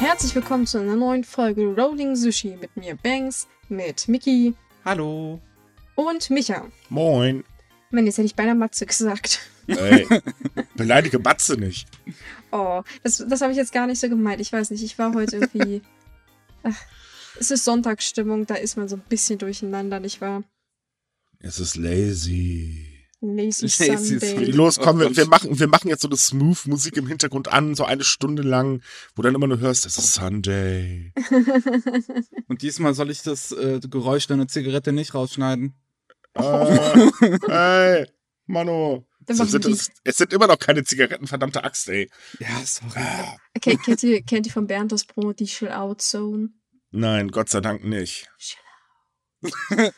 Herzlich willkommen zu einer neuen Folge Rolling Sushi mit mir Banks, mit Mickey Hallo. und Micha. Moin. Mann, jetzt hätte ich beinahe Matze gesagt. Ey, beleidige Batze nicht. Oh, das, das habe ich jetzt gar nicht so gemeint. Ich weiß nicht, ich war heute irgendwie. Ach, es ist Sonntagsstimmung, da ist man so ein bisschen durcheinander, nicht wahr? Es ist lazy. Lazy, Lazy Sunday. Los, komm, wir, wir, machen, wir machen jetzt so eine Smooth-Musik im Hintergrund an, so eine Stunde lang, wo dann immer nur hörst, es ist Sunday. Und diesmal soll ich das äh, Geräusch deiner Zigarette nicht rausschneiden. äh, ey, Mano. Machen sind, es, es sind immer noch keine Zigaretten, verdammte Axt, ey. Ja, sorry. Okay, kennt, ihr, kennt ihr von Bernd das Brot die Chill-Out-Zone? Nein, Gott sei Dank nicht.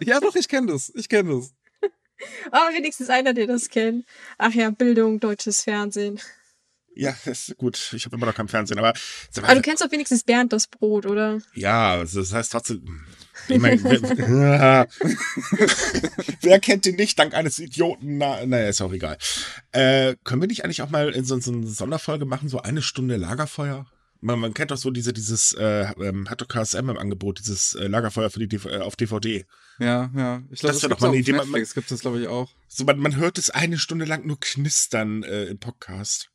ja, doch, ich kenne das. Ich kenne das. Ah, wenigstens einer, der das kennt. Ach ja, Bildung, deutsches Fernsehen. Ja, ist gut. Ich habe immer noch kein Fernsehen, aber, Aber du kennst doch wenigstens Bernd das Brot, oder? Ja, also das heißt trotzdem. Ich mein, wer, wer kennt den nicht dank eines Idioten? Na, naja, ist auch egal. Äh, können wir nicht eigentlich auch mal in so, so eine Sonderfolge machen, so eine Stunde Lagerfeuer? Man, man kennt doch so diese, dieses, äh, ähm, hat doch KSM im Angebot, dieses äh, Lagerfeuer für die DV äh, auf DVD. Ja, ja. Ich glaube, Das das, doch mal auch eine Idee, man- gibt es, glaube ich, auch. So, man, man hört es eine Stunde lang nur knistern äh, im Podcast.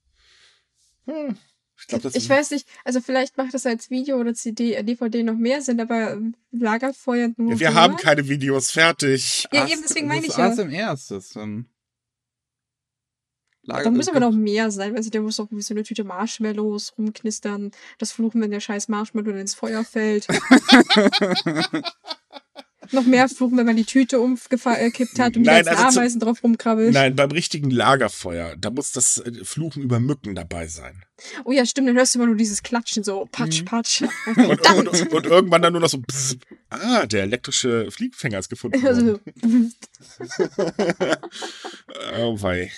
Hm, ich glaube, das Ich weiß nicht, also vielleicht macht das als Video oder CD, äh, DVD noch mehr Sinn, aber ähm, Lagerfeuer nur. ja, wir haben keine Videos fertig. Ja, eben deswegen meine ich das ja. ASMR ist das dann. Lager Da müssen aber noch mehr sein, weil der muss doch wie so eine Tüte Marshmallows rumknistern, das Fluchen, wenn der scheiß Marshmallow dann ins Feuer fällt. noch mehr fluchen, wenn man die Tüte umgekippt hat und die Nein, ganzen also Ameisen drauf rumkrabbelt. Nein, beim richtigen Lagerfeuer, da muss das äh, Fluchen über Mücken dabei sein. Oh ja, stimmt, dann hörst du immer nur dieses Klatschen, so Mhm. patsch, patsch. Und, und, und irgendwann dann nur noch so, bzz, ah, der elektrische Fliegenfänger ist gefunden worden. Also, Oh wei.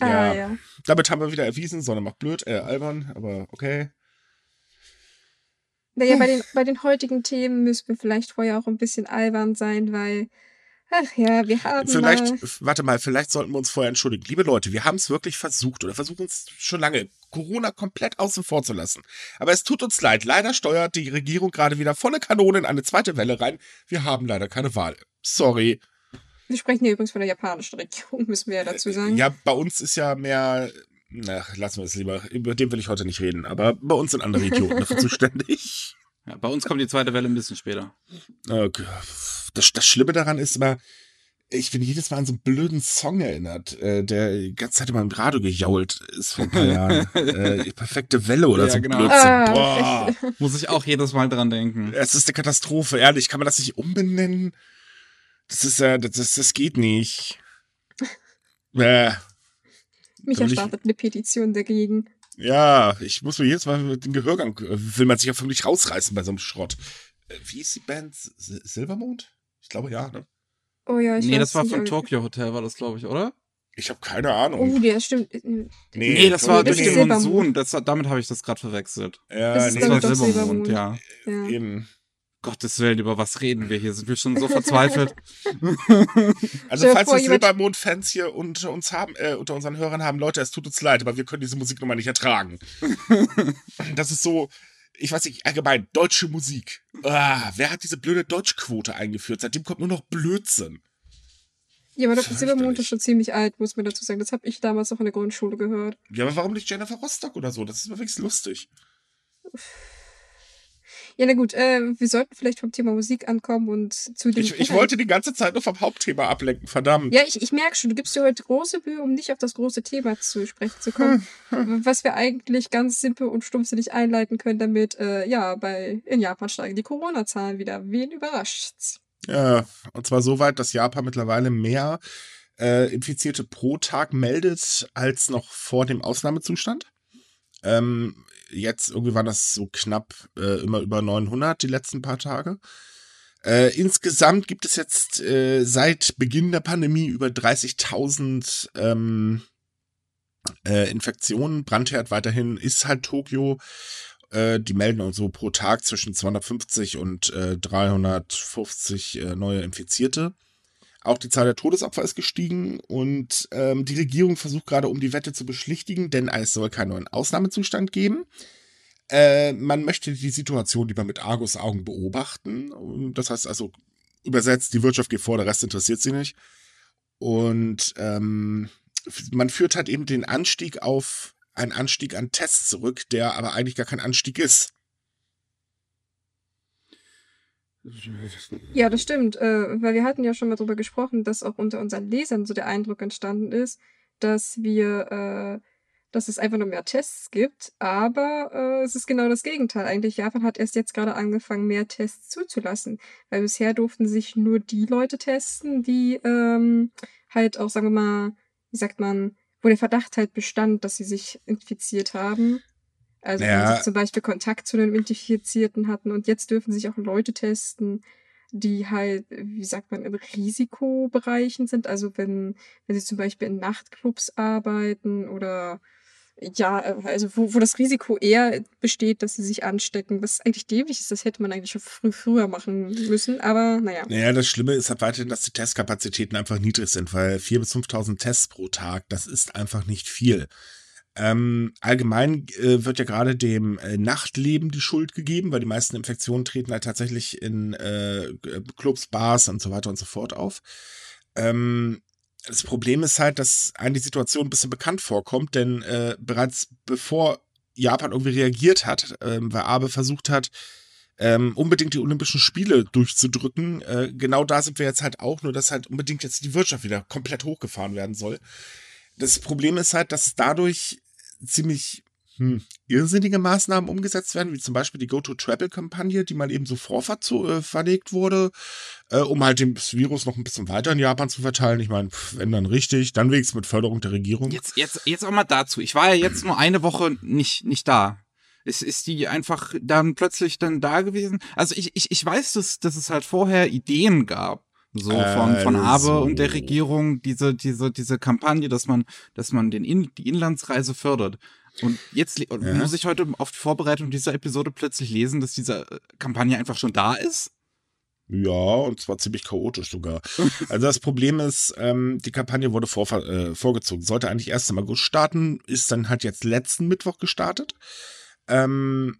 Ah, Ja, ja. damit haben wir wieder erwiesen, Sonne macht blöd, äh, albern, aber okay. Naja, bei den, bei den heutigen Themen müssen wir vielleicht vorher auch ein bisschen albern sein, weil, ach ja, wir haben Vielleicht, mal, warte mal, vielleicht sollten wir uns vorher entschuldigen. Liebe Leute, wir haben es wirklich versucht oder versuchen es schon lange, Corona komplett außen vor zu lassen. Aber es tut uns leid, leider steuert die Regierung gerade wieder volle Kanone in eine zweite Welle rein. Wir haben leider keine Wahl. Sorry. Wir sprechen hier übrigens von der japanischen Regierung, müssen wir ja dazu sagen. Ja, bei uns ist ja mehr. Na, lassen wir es lieber. Über den will ich heute nicht reden. Aber bei uns sind andere Idioten dafür zuständig. Ja, bei uns kommt die zweite Welle ein bisschen später. Okay. Das, das Schlimme daran ist immer, ich bin jedes Mal an so einen blöden Song erinnert, äh, der die ganze Zeit immer im Radio gejault ist vor ein paar Jahren. äh, perfekte Welle oder Ja, so genau. Blödsinn. Ah, Boah. Muss ich auch jedes Mal dran denken. Es ist eine Katastrophe, ehrlich. Kann man das nicht umbenennen? Das ist ja, das, das, das geht nicht. Äh, Micha will ich- startet eine Petition dagegen. Ja, ich muss mir jedes Mal den Gehörgang, äh, will man sich ja mich rausreißen bei so einem Schrott. Äh, Wie ist die Band? Sil Silvermond? Ich glaube ja, ne? Oh ja, ich nee, das war nicht, von Tokyo Hotel, war das, glaube ich, oder? Ich habe keine Ahnung. Oh, der stimmt. Nee, das war durch den Silbermond. Monsun. Das, damit habe ich das gerade verwechselt. Ja, das ist, nee, Das war Silbermond, Silbermond. ja. Ja. eben. Gottes Willen, über was reden wir hier? Sind wir schon so verzweifelt? Also Stell dir falls wir Silbermond-Fans hier unter uns haben, äh, unter unseren Hörern haben, Leute, es tut uns leid, aber wir können diese Musiknummer nicht ertragen. das ist so, ich weiß nicht, allgemein, deutsche Musik. Ah, wer hat diese blöde Deutschquote eingeführt? Seitdem kommt nur noch Blödsinn. Ja, aber das Fürchterlich. Silbermond ist schon ziemlich alt, muss man dazu sagen. Das habe ich damals noch in der Grundschule gehört. Ja, aber warum nicht Jennifer Rostock oder so? Das ist wirklich lustig. Ja, na gut, äh, wir sollten vielleicht vom Thema Musik ankommen und zu dem. Ich, ich wollte die ganze Zeit nur vom Hauptthema ablenken, verdammt. Ja, ich, ich merke schon, du gibst dir heute große Mühe, um nicht auf das große Thema zu sprechen zu kommen. was wir eigentlich ganz simpel und stumpfsinnig einleiten können, damit, äh, ja, bei, in Japan steigen die Corona-Zahlen wieder. Wen überrascht's? Ja, und zwar so weit, dass Japan mittlerweile mehr äh, Infizierte pro Tag meldet als noch vor dem Ausnahmezustand. Ähm, jetzt irgendwie waren das so knapp äh, immer über 900 die letzten paar Tage. Äh, insgesamt gibt es jetzt äh, seit Beginn der Pandemie über 30.000 ähm, äh, Infektionen. Brandherd weiterhin ist halt Tokio. Äh, die melden uns so pro Tag zwischen 250 und äh, 350 äh, neue Infizierte. Auch die Zahl der Todesopfer ist gestiegen und ähm, die Regierung versucht gerade, um die Wette zu beschlichtigen, denn es soll keinen neuen Ausnahmezustand geben. Äh, man möchte die Situation lieber mit Argus Augen beobachten. Das heißt also, übersetzt, die Wirtschaft geht vor, der Rest interessiert sie nicht. Und ähm, man führt halt eben den Anstieg auf einen Anstieg an Tests zurück, der aber eigentlich gar kein Anstieg ist. Ja, das stimmt, äh, weil wir hatten ja schon mal drüber gesprochen, dass auch unter unseren Lesern so der Eindruck entstanden ist, dass wir, äh, dass es einfach nur mehr Tests gibt, aber äh, es ist genau das Gegenteil. Eigentlich Japan hat erst jetzt gerade angefangen, mehr Tests zuzulassen, weil bisher durften sich nur die Leute testen, die ähm, halt auch, sagen wir mal, wie sagt man, wo der Verdacht halt bestand, dass sie sich infiziert haben. Also ja. wenn sie zum Beispiel Kontakt zu einem Infizierten hatten und jetzt dürfen sich auch Leute testen, die halt, wie sagt man, in Risikobereichen sind. Also wenn, wenn sie zum Beispiel in Nachtclubs arbeiten oder ja, also wo, wo das Risiko eher besteht, dass sie sich anstecken, was eigentlich dämlich ist, das hätte man eigentlich schon früh, früher machen müssen, aber naja. Naja, das Schlimme ist halt weiterhin, dass die Testkapazitäten einfach niedrig sind, weil 4.000 bis 5.000 Tests pro Tag, das ist einfach nicht viel. Ähm, allgemein äh, wird ja gerade dem äh, Nachtleben die Schuld gegeben, weil die meisten Infektionen treten halt tatsächlich in äh, Clubs, Bars und so weiter und so fort auf. Ähm, das Problem ist halt, dass einem die Situation ein bisschen bekannt vorkommt, denn äh, bereits bevor Japan irgendwie reagiert hat, äh, weil Abe versucht hat, ähm, unbedingt die Olympischen Spiele durchzudrücken. Äh, genau da sind wir jetzt halt auch, nur dass halt unbedingt jetzt die Wirtschaft wieder komplett hochgefahren werden soll. Das Problem ist halt, dass dadurch ziemlich hm, irrsinnige Maßnahmen umgesetzt werden, wie zum Beispiel die Go-to-Travel-Kampagne, die mal eben so vorverlegt äh, wurde, äh, um halt das Virus noch ein bisschen weiter in Japan zu verteilen. Ich meine, wenn dann richtig, dann wenigstens mit Förderung der Regierung. Jetzt, jetzt, jetzt auch mal dazu. Ich war ja jetzt nur eine Woche nicht, nicht da. Ist, ist die einfach dann plötzlich dann da gewesen? Also ich, ich, ich weiß, dass, dass es halt vorher Ideen gab, so von, von also. Abe und der Regierung, diese, diese, diese Kampagne, dass man, dass man den In die Inlandsreise fördert. Und jetzt ja. muss ich heute auf die Vorbereitung dieser Episode plötzlich lesen, dass diese äh, Kampagne einfach schon da ist. Ja, und zwar ziemlich chaotisch sogar. Also das Problem ist, ähm, die Kampagne wurde vor, äh, vorgezogen. Sollte eigentlich erst im August starten, ist dann halt jetzt letzten Mittwoch gestartet. Ähm,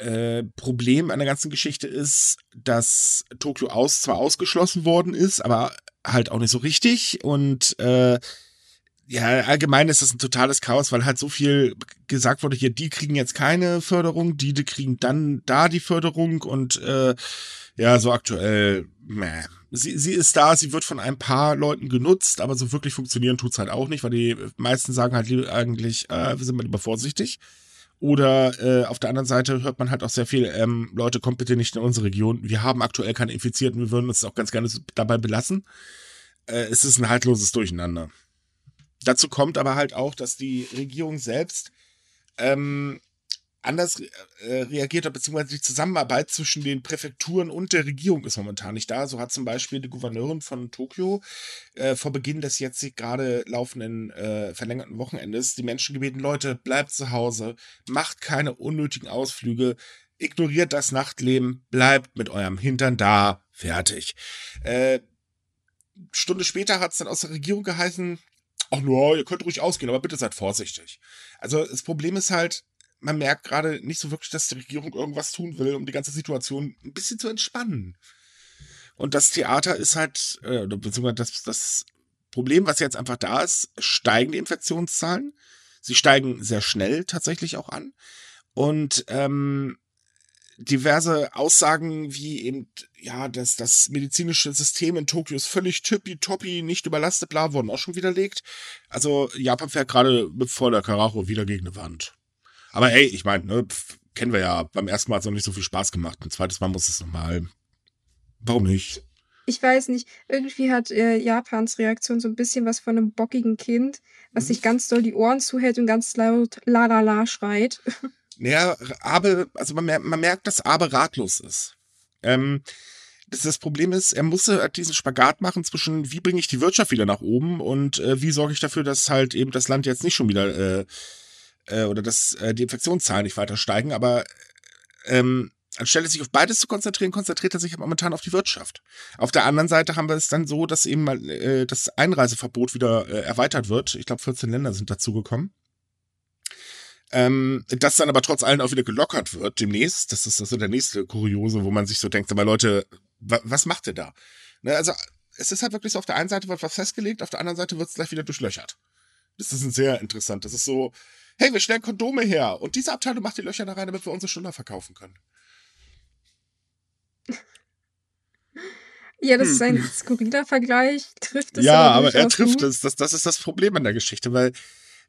äh, Problem an der ganzen Geschichte ist, dass Tokio aus zwar ausgeschlossen worden ist, aber halt auch nicht so richtig. Und äh, ja, allgemein ist das ein totales Chaos, weil halt so viel gesagt wurde, hier, die kriegen jetzt keine Förderung, die, die kriegen dann da die Förderung und äh, ja, so aktuell, meh. Sie, sie ist da, sie wird von ein paar Leuten genutzt, aber so wirklich funktionieren tut's halt auch nicht, weil die meisten sagen halt eigentlich, äh, wir sind mal lieber vorsichtig. Oder äh, auf der anderen Seite hört man halt auch sehr viel, ähm, Leute, kommt bitte nicht in unsere Region. Wir haben aktuell keine Infizierten, wir würden uns auch ganz gerne dabei belassen. Äh, es ist ein haltloses Durcheinander. Dazu kommt aber halt auch, dass die Regierung selbst ähm, anders äh, reagiert hat, beziehungsweise die Zusammenarbeit zwischen den Präfekturen und der Regierung ist momentan nicht da. So hat zum Beispiel die Gouverneurin von Tokio äh, vor Beginn des jetzt gerade laufenden äh, verlängerten Wochenendes die Menschen gebeten, Leute, bleibt zu Hause, macht keine unnötigen Ausflüge, ignoriert das Nachtleben, bleibt mit eurem Hintern da, fertig. Äh, Stunde später hat es dann aus der Regierung geheißen, ach nur, ihr könnt ruhig ausgehen, aber bitte seid vorsichtig. Also das Problem ist halt, man merkt gerade nicht so wirklich, dass die Regierung irgendwas tun will, um die ganze Situation ein bisschen zu entspannen. Und das Theater ist halt, äh, beziehungsweise das, das Problem, was jetzt einfach da ist, steigen die Infektionszahlen. Sie steigen sehr schnell tatsächlich auch an. Und ähm, diverse Aussagen wie eben, ja, dass das medizinische System in Tokio ist völlig tippitoppi, nicht überlastet, bla, wurden auch schon widerlegt. Also Japan fährt gerade mit voller Karacho wieder gegen eine Wand. Aber hey, ich meine, ne, kennen wir ja, beim ersten Mal hat es noch nicht so viel Spaß gemacht. Ein zweites Mal muss es nochmal. Warum nicht? Ich weiß nicht, irgendwie hat äh, Japans Reaktion so ein bisschen was von einem bockigen Kind, was mhm. sich ganz doll die Ohren zuhält und ganz laut la la la schreit. Naja, Abe, also man, merkt, man merkt, dass Abe ratlos ist. Ähm, das, das Problem ist, er musste halt diesen Spagat machen zwischen, wie bringe ich die Wirtschaft wieder nach oben und äh, wie sorge ich dafür, dass halt eben das Land jetzt nicht schon wieder äh, äh, oder dass äh, die Infektionszahlen nicht weiter steigen, aber ähm, anstelle sich auf beides zu konzentrieren, konzentriert er sich momentan auf die Wirtschaft. Auf der anderen Seite haben wir es dann so, dass eben mal äh, das Einreiseverbot wieder äh, erweitert wird. Ich glaube, 14 Länder sind dazugekommen. Ähm, das dann aber trotz allem auch wieder gelockert wird demnächst. Das ist also der nächste Kuriose, wo man sich so denkt, aber Leute, wa was macht ihr da? Ne, also es ist halt wirklich so, auf der einen Seite wird was festgelegt, auf der anderen Seite wird es gleich wieder durchlöchert. Das ist ein sehr interessant. Das ist so, hey, wir stellen Kondome her und diese Abteilung macht die Löcher da rein, damit wir unsere Stunde verkaufen können. Ja, das ist ein hm. skurriler Vergleich. Trifft es Ja, aber, aber er trifft es. Das, das ist das Problem an der Geschichte, weil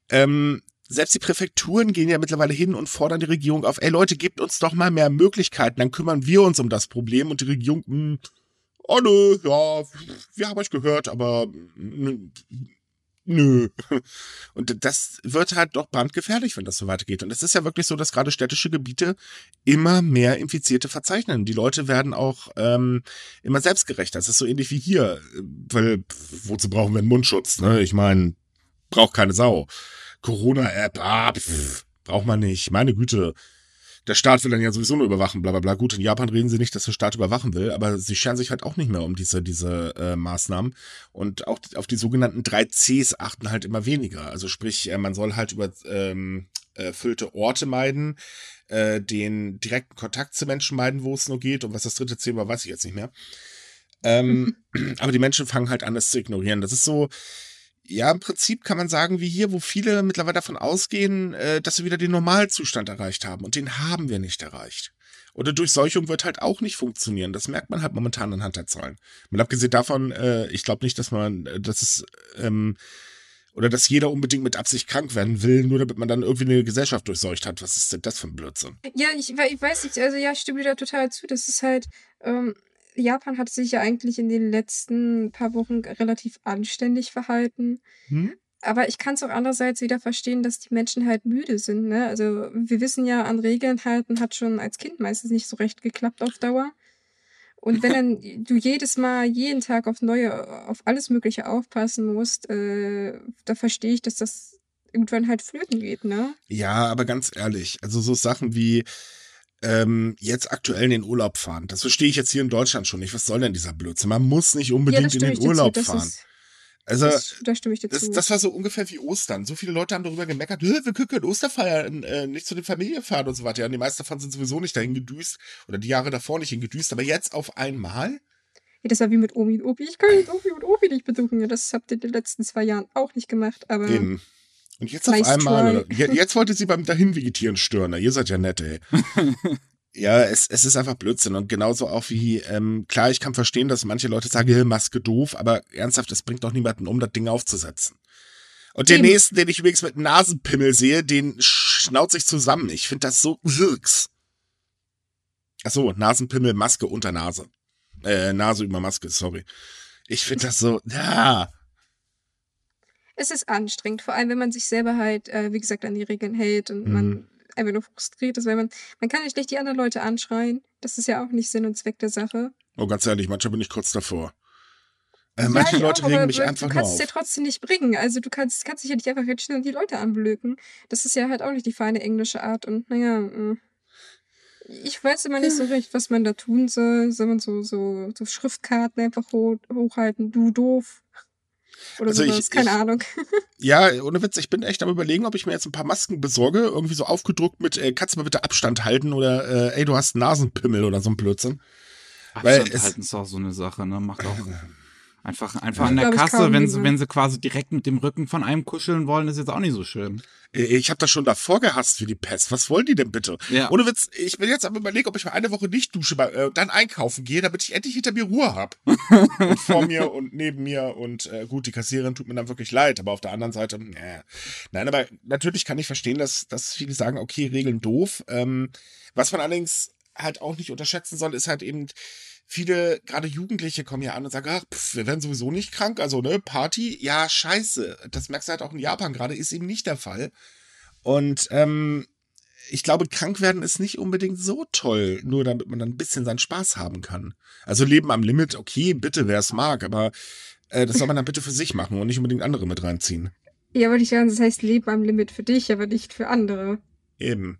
ähm, selbst die Präfekturen gehen ja mittlerweile hin und fordern die Regierung auf, ey Leute, gebt uns doch mal mehr Möglichkeiten, dann kümmern wir uns um das Problem und die Regierung, mh, hm, oh nö, ja, wir haben euch gehört, aber mh, hm, nö. Und das wird halt doch brandgefährlich, wenn das so weitergeht. Und es ist ja wirklich so, dass gerade städtische Gebiete immer mehr Infizierte verzeichnen. Die Leute werden auch ähm, immer selbstgerechter. Das ist so ähnlich wie hier. Weil, wozu brauchen wir einen Mundschutz? Ne? Ich meine, braucht keine Sau. Corona-App, ah, braucht man nicht. Meine Güte der Staat will dann ja sowieso nur überwachen, bla bla bla. Gut, in Japan reden sie nicht, dass der Staat überwachen will, aber sie scheren sich halt auch nicht mehr um diese, diese äh, Maßnahmen. Und auch auf die sogenannten drei Cs achten halt immer weniger. Also sprich, äh, man soll halt über ähm, erfüllte Orte meiden, äh, den direkten Kontakt zu Menschen meiden, wo es nur geht. Und was das dritte C war, weiß ich jetzt nicht mehr. Ähm, aber die Menschen fangen halt an, das zu ignorieren. Das ist so, ja, im Prinzip kann man sagen, wie hier, wo viele mittlerweile davon ausgehen, äh, dass sie wieder den Normalzustand erreicht haben. Und den haben wir nicht erreicht. Oder Durchseuchung wird halt auch nicht funktionieren. Das merkt man halt momentan anhand der Zahlen. Mal abgesehen davon, äh, ich glaube nicht, dass man, äh, dass es, ähm, oder dass jeder unbedingt mit Absicht krank werden will, nur damit man dann irgendwie eine Gesellschaft durchseucht hat. Was ist denn das für ein Blödsinn? Ja, ich, ich weiß nicht, also ja, ich stimme dir da total zu. Das ist halt, ähm, Japan hat sich ja eigentlich in den letzten paar Wochen relativ anständig verhalten. Hm? Aber ich kann es auch andererseits wieder verstehen, dass die Menschen halt müde sind. Ne? Also wir wissen ja, an Regeln halten hat schon als Kind meistens nicht so recht geklappt auf Dauer. Und wenn dann du jedes Mal, jeden Tag auf neue, auf alles Mögliche aufpassen musst, äh, da verstehe ich, dass das irgendwann halt flöten geht, ne? Ja, aber ganz ehrlich, also so Sachen wie, ähm, jetzt aktuell in den Urlaub fahren. Das verstehe ich jetzt hier in Deutschland schon nicht. Was soll denn dieser Blödsinn? Man muss nicht unbedingt ja, in den Urlaub fahren. Ist, also, das, da stimme ich dir das, das war so ungefähr wie Ostern. So viele Leute haben darüber gemeckert, wir können Osterfeiern äh, nicht zu den Familien fahren und so weiter. Ja, und die meisten davon sind sowieso nicht dahin gedüst oder die Jahre davor nicht hingedüst. Aber jetzt auf einmal? Ja, das war wie mit Omi und Opi. Ich kann jetzt Omi und Opi nicht besuchen. Ja, das habt ihr in den letzten zwei Jahren auch nicht gemacht. Aber Eben. Und jetzt nice auf einmal, jetzt wollte sie beim dahin vegetieren stören. Ihr seid ja nett, ey. ja, es, es ist einfach Blödsinn. Und genauso auch wie, ähm, klar, ich kann verstehen, dass manche Leute sagen, Maske doof, aber ernsthaft, es bringt doch niemanden um, das Ding aufzusetzen. Und den nächsten, den ich übrigens mit Nasenpimmel sehe, den schnauze ich zusammen. Ich finde das so wirks. Achso, Nasenpimmel, Maske unter Nase. Äh, Nase über Maske, sorry. Ich finde das so, ja es ist anstrengend, vor allem wenn man sich selber halt, äh, wie gesagt, an die Regeln hält und mhm. man einfach nur frustriert ist, weil man, man kann ja schlecht die anderen Leute anschreien. Das ist ja auch nicht Sinn und Zweck der Sache. Oh, ganz ehrlich, manchmal bin ich kurz davor. Äh, manche ja, Leute auch, regen mich einfach Du kannst es ja trotzdem nicht bringen. Also du kannst, kannst dich ja nicht einfach jetzt schnell die Leute anblöken. Das ist ja halt auch nicht die feine englische Art. Und naja, mm. ich weiß immer nicht so recht, was man da tun soll. Soll man so, so, so Schriftkarten einfach hoch, hochhalten? Du doof. Oder also sowas, ich, keine ich, Ahnung. Ja, ohne Witz, ich bin echt am überlegen, ob ich mir jetzt ein paar Masken besorge, irgendwie so aufgedruckt mit, äh, kannst du mal bitte Abstand halten oder äh, ey, du hast Nasenpimmel oder so ein Blödsinn. Abstand Weil halten ist auch so eine Sache, ne? Macht auch. Einfach, einfach an der Kasse, wenn sie, wenn sie quasi direkt mit dem Rücken von einem kuscheln wollen, ist jetzt auch nicht so schön. Äh, ich habe das schon davor gehasst wie die Pest. Was wollen die denn bitte? Ja. Ohne Witz, ich bin jetzt am überlegen, ob ich mal eine Woche nicht dusche, äh, dann einkaufen gehe, damit ich endlich hinter mir Ruhe hab. und vor mir und neben mir und äh, gut, die Kassiererin tut mir dann wirklich leid, aber auf der anderen Seite, äh. nein, aber natürlich kann ich verstehen, dass, dass viele sagen, okay, Regeln doof. Ähm, was man allerdings halt auch nicht unterschätzen soll, ist halt eben, viele, gerade Jugendliche kommen ja an und sagen, ach, pff, wir werden sowieso nicht krank, also ne, Party, ja, scheiße. Das merkst du halt auch in Japan gerade, ist eben nicht der Fall. Und ähm, ich glaube, krank werden ist nicht unbedingt so toll, nur damit man dann ein bisschen seinen Spaß haben kann. Also Leben am Limit, okay, bitte, wer es mag, aber äh, das soll man dann bitte für sich machen und nicht unbedingt andere mit reinziehen. Ja, wollte ich sagen, das heißt Leben am Limit für dich, aber nicht für andere. Eben.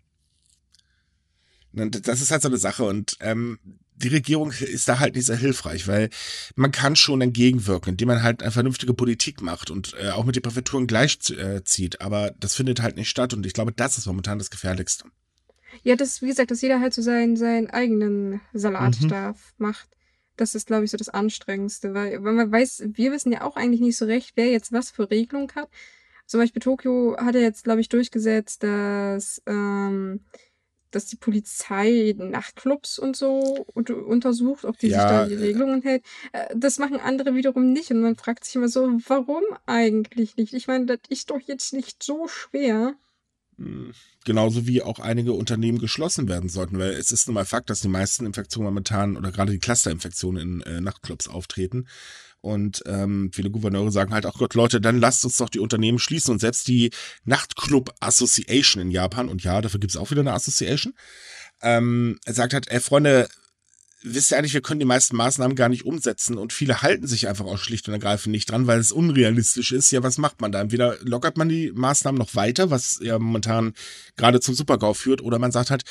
Das ist halt so eine Sache und ähm, die Regierung ist da halt nicht sehr hilfreich, weil man kann schon entgegenwirken, indem man halt eine vernünftige Politik macht und äh, auch mit den Präfekturen gleichzieht. Äh, aber das findet halt nicht statt und ich glaube, das ist momentan das Gefährlichste. Ja, das, wie gesagt, dass jeder halt so seinen, seinen eigenen Salat mhm. da macht. Das ist, glaube ich, so das Anstrengendste, weil, weil man weiß, wir wissen ja auch eigentlich nicht so recht, wer jetzt was für Regelung hat. Zum Beispiel Tokio hat ja jetzt, glaube ich, durchgesetzt, dass ähm, dass die Polizei Nachtclubs und so untersucht, ob die ja, sich da die Regelungen hält. Äh, das machen andere wiederum nicht. Und man fragt sich immer so, warum eigentlich nicht? Ich meine, das ist doch jetzt nicht so schwer. Hm, genauso wie auch einige Unternehmen geschlossen werden sollten, weil es ist nun mal Fakt, dass die meisten Infektionen momentan oder gerade die Clusterinfektionen in äh, Nachtclubs auftreten. Und ähm, viele Gouverneure sagen halt, ach Gott, Leute, dann lasst uns doch die Unternehmen schließen. Und selbst die Nachtclub Association in Japan, und ja, dafür gibt es auch wieder eine Association, ähm, sagt halt, ey Freunde, wisst ihr eigentlich, wir können die meisten Maßnahmen gar nicht umsetzen und viele halten sich einfach auch schlicht und ergreifend nicht dran, weil es unrealistisch ist. Ja, was macht man da? Entweder lockert man die Maßnahmen noch weiter, was ja momentan gerade zum Supergau führt, oder man sagt halt,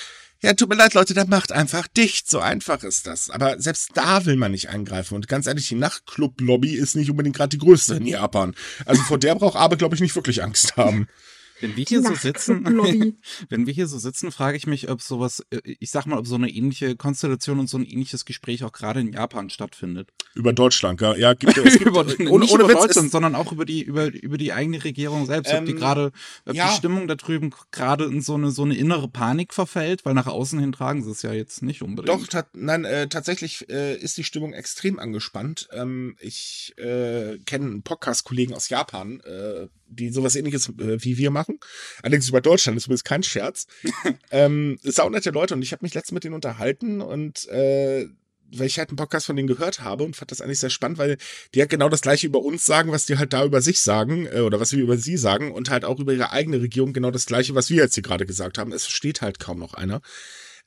ja, tut mir leid, Leute, der macht einfach dicht. So einfach ist das. Aber selbst da will man nicht eingreifen. Und ganz ehrlich, die Nachtclub-Lobby ist nicht unbedingt gerade die größte in Japan. Also vor der braucht Abe, glaube ich, nicht wirklich Angst haben. Wenn wir hier so sitzen, wenn wir hier so sitzen, frage ich mich, ob sowas, äh, ich sag mal, ob so eine ähnliche Konstellation und so ein ähnliches Gespräch auch gerade in Japan stattfindet. Über Deutschland, ja, ja gibt es gibt, über, ohne, nicht ohne über Deutschland, sondern auch über die über über die eigene Regierung selbst, ähm, ob die ähm, gerade, ob ja. die Stimmung da drüben gerade in so eine so eine innere Panik verfällt, weil nach außen hin tragen sie es ja jetzt nicht unbedingt. Doch, ta nein, äh, tatsächlich äh, ist die Stimmung extrem angespannt. Ähm, ich äh, kenne einen Podcast-Kollegen aus Japan, äh, die sowas ähnliches äh, wie wir machen. Allerdings über Deutschland, das ist übrigens kein Scherz. ähm, nette Leute und ich habe mich letztens mit denen unterhalten und äh, weil ich halt einen Podcast von denen gehört habe und fand das eigentlich sehr spannend, weil die halt genau das gleiche über uns sagen, was die halt da über sich sagen äh, oder was wir über sie sagen und halt auch über ihre eigene Regierung genau das gleiche, was wir jetzt hier gerade gesagt haben. Es versteht halt kaum noch einer.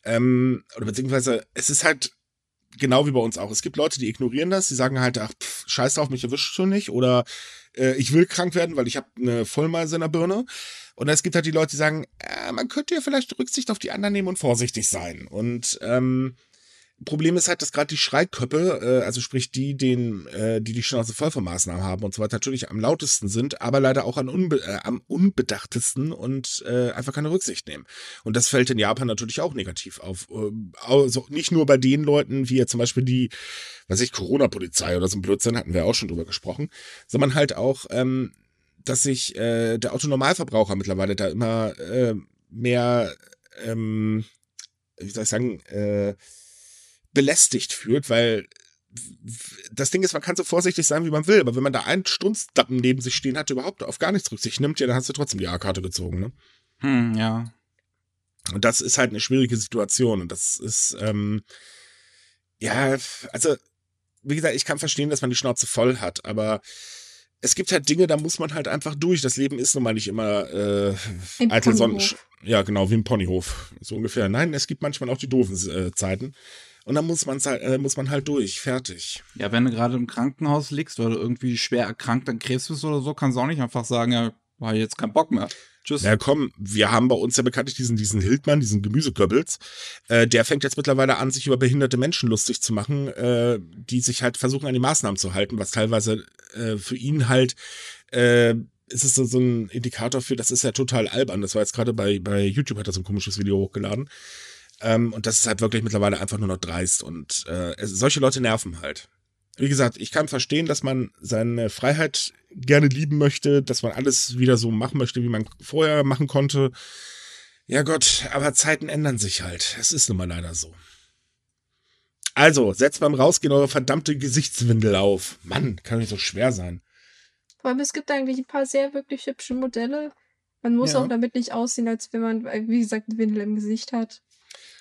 Ähm, oder beziehungsweise es ist halt genau wie bei uns auch. Es gibt Leute, die ignorieren das, die sagen halt, ach, pff, scheiß drauf, mich erwischt schon nicht oder äh, ich will krank werden, weil ich habe eine Vollmeise in der Birne. Und es gibt halt die Leute, die sagen, äh, man könnte ja vielleicht Rücksicht auf die anderen nehmen und vorsichtig sein. Und ähm, Problem ist halt, dass gerade die Schreiköppe, äh, also sprich die, den, äh, die die Schnauze voll von Maßnahmen haben und so weiter, natürlich am lautesten sind, aber leider auch an unbe äh, am unbedachtesten und äh, einfach keine Rücksicht nehmen. Und das fällt in Japan natürlich auch negativ auf. Äh, also nicht nur bei den Leuten, wie ja zum Beispiel die, was ich, Corona-Polizei oder so ein Blödsinn, hatten wir auch schon drüber gesprochen, sondern halt auch, ähm, dass sich äh, der Autonormalverbraucher mittlerweile da immer äh, mehr, ähm, wie soll ich sagen, äh, belästigt fühlt, weil das Ding ist, man kann so vorsichtig sein, wie man will, aber wenn man da einen Stunstappen neben sich stehen hat, überhaupt auf gar nichts Rücksicht nimmt, ja, dann hast du trotzdem die A-Karte gezogen, ne? Hm, ja. Und das ist halt eine schwierige Situation und das ist, ähm, ja, also, wie gesagt, ich kann verstehen, dass man die Schnauze voll hat, aber es gibt halt Dinge, da muss man halt einfach durch. Das Leben ist nun mal nicht immer äh, eitel Sonnen. Ja, genau, wie im Ponyhof, so ungefähr. Nein, es gibt manchmal auch die doofen äh, Zeiten. Und dann muss, man's halt, äh, muss man halt durch. Fertig. Ja, wenn du gerade im Krankenhaus liegst oder irgendwie schwer erkrankt an Krebs bist oder so, kannst du auch nicht einfach sagen, ja, war jetzt keinen Bock mehr. Tschüss. Ja, komm, wir haben bei uns ja bekanntlich diesen, diesen Hildmann, diesen Gemüseköbbels. Äh, der fängt jetzt mittlerweile an, sich über behinderte Menschen lustig zu machen, äh, die sich halt versuchen, an die Maßnahmen zu halten, was teilweise äh, für ihn halt äh, ist es so, so ein Indikator für, das ist ja total albern. Das war jetzt gerade bei, bei YouTube, hat er so ein komisches Video hochgeladen. Ähm, und das ist halt wirklich mittlerweile einfach nur noch dreist. Und äh, solche Leute nerven halt. Wie gesagt, ich kann verstehen, dass man seine Freiheit gerne lieben möchte, dass man alles wieder so machen möchte, wie man vorher machen konnte. Ja Gott, aber Zeiten ändern sich halt. Es ist nun mal leider so. Also, setzt beim Rausgehen eure verdammte Gesichtswindel auf. Mann, kann nicht so schwer sein. Vor allem, es gibt eigentlich ein paar sehr wirklich hübsche Modelle. Man muss ja. auch damit nicht aussehen, als wenn man, wie gesagt, eine Windel im Gesicht hat.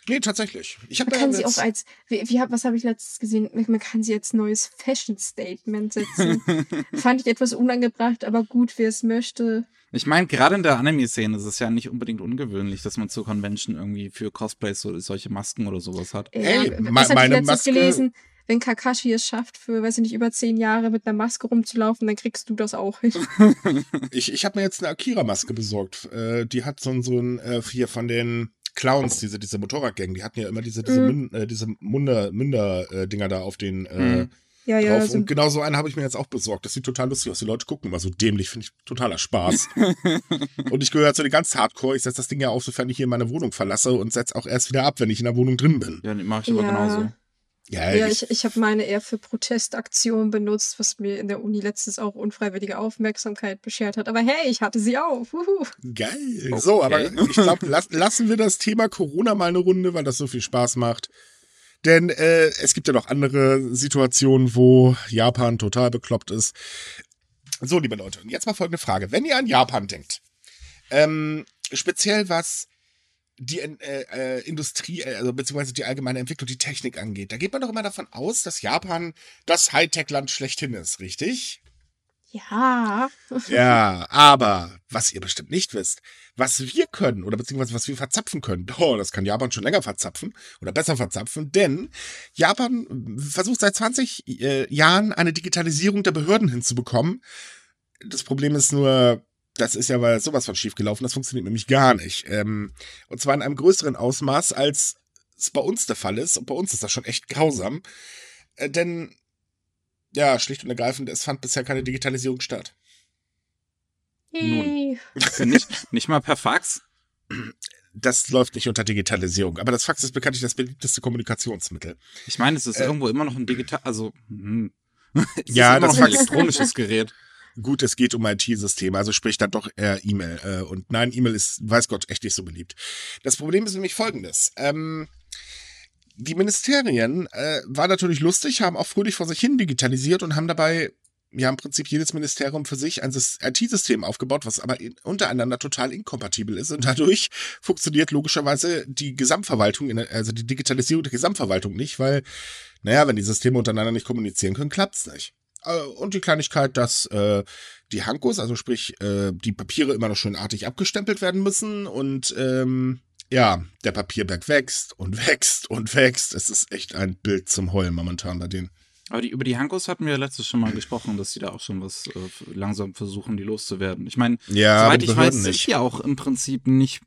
Nee, tatsächlich. Ich man kann sie auch als, wie, wie, was habe ich letztes gesehen? Man kann sie als neues Fashion-Statement setzen. Fand ich etwas unangebracht, aber gut, wer es möchte. Ich meine, gerade in der Anime-Szene ist es ja nicht unbedingt ungewöhnlich, dass man zur Convention irgendwie für Cosplays so, solche Masken oder sowas hat. Ey, ja, was me meine ich Maske gelesen? Wenn Kakashi es schafft, für, weiß ich nicht, über zehn Jahre mit einer Maske rumzulaufen, dann kriegst du das auch hin. ich ich habe mir jetzt eine Akira-Maske besorgt. Äh, die hat so, so ein, äh, hier von den Clowns, diese, diese Motorradgang, die hatten ja immer diese, diese, Mhm. Mün, äh, diese Munder, Münder-Dinger da auf den äh, Mhm. Ja, ja, drauf. so, Und genau so einen habe ich mir jetzt auch besorgt. Das sieht total lustig aus. Die Leute gucken immer so dämlich, finde ich totaler Spaß. und ich gehöre zu den ganz Hardcore. Ich setze das Ding ja auf, sofern ich hier meine Wohnung verlasse und setze auch erst wieder ab, wenn ich in der Wohnung drin bin. Ja, mache ich aber Ja. genauso. Ja, ja, ich, ich, ich habe meine eher für Protestaktionen benutzt, was mir in der Uni letztens auch unfreiwillige Aufmerksamkeit beschert hat. Aber hey, ich hatte sie auf. Wuhu. geil. Okay. So, aber ich glaube, las, lassen wir das Thema Corona mal eine Runde, weil das so viel Spaß macht. Denn äh, es gibt ja noch andere Situationen, wo Japan total bekloppt ist. So, liebe Leute, und jetzt mal folgende Frage. Wenn ihr an Japan denkt, ähm, speziell was die äh, äh, Industrie, äh, also beziehungsweise die allgemeine Entwicklung, die Technik angeht, da geht man doch immer davon aus, dass Japan das Hightech-Land schlechthin ist, richtig? Ja. Ja, aber was ihr bestimmt nicht wisst, was wir können oder beziehungsweise was wir verzapfen können, oh, das kann Japan schon länger verzapfen oder besser verzapfen, denn Japan versucht seit 20 äh, Jahren eine Digitalisierung der Behörden hinzubekommen. Das Problem ist nur, das ist ja weil sowas von schief gelaufen, das funktioniert nämlich gar nicht. Ähm, und zwar in einem größeren Ausmaß, als es bei uns der Fall ist. Und bei uns ist das schon echt grausam. Äh, denn, ja, schlicht und ergreifend, es fand bisher keine Digitalisierung statt. Yay. nicht, nicht mal per Fax. das läuft nicht unter Digitalisierung. Aber das Fax ist bekanntlich das beliebteste Kommunikationsmittel. Ich meine, es ist Äh. irgendwo immer noch ein digital, also hm. es Ja, ist immer das noch ein Fax- elektronisches Gerät. Gut, es geht um IT-Systeme, also sprich dann doch eher E-Mail. Äh, und nein, E-Mail ist, weiß Gott, echt nicht so beliebt. Das Problem ist nämlich folgendes. Ähm, die Ministerien äh, waren natürlich lustig, haben auch fröhlich vor sich hin digitalisiert und haben dabei ja im Prinzip jedes Ministerium für sich ein Sys- IT-System aufgebaut, was aber in, untereinander total inkompatibel ist. Und dadurch funktioniert logischerweise die Gesamtverwaltung, also die Digitalisierung der Gesamtverwaltung nicht, weil, naja, wenn die Systeme untereinander nicht kommunizieren können, klappt's nicht. Äh, Und die Kleinigkeit, dass äh, die Hankos, also sprich äh, die Papiere immer noch schön artig abgestempelt werden müssen und ähm, ja, der Papierberg wächst und wächst und wächst. Es ist echt ein Bild zum Heulen momentan bei denen. Aber die, über die Hankos hatten wir letztes schon mal gesprochen, dass die da auch schon was äh, langsam versuchen, die loszuwerden. Ich meine, Ja, soweit ich weiß, Behörden sind nicht. die auch im Prinzip nicht,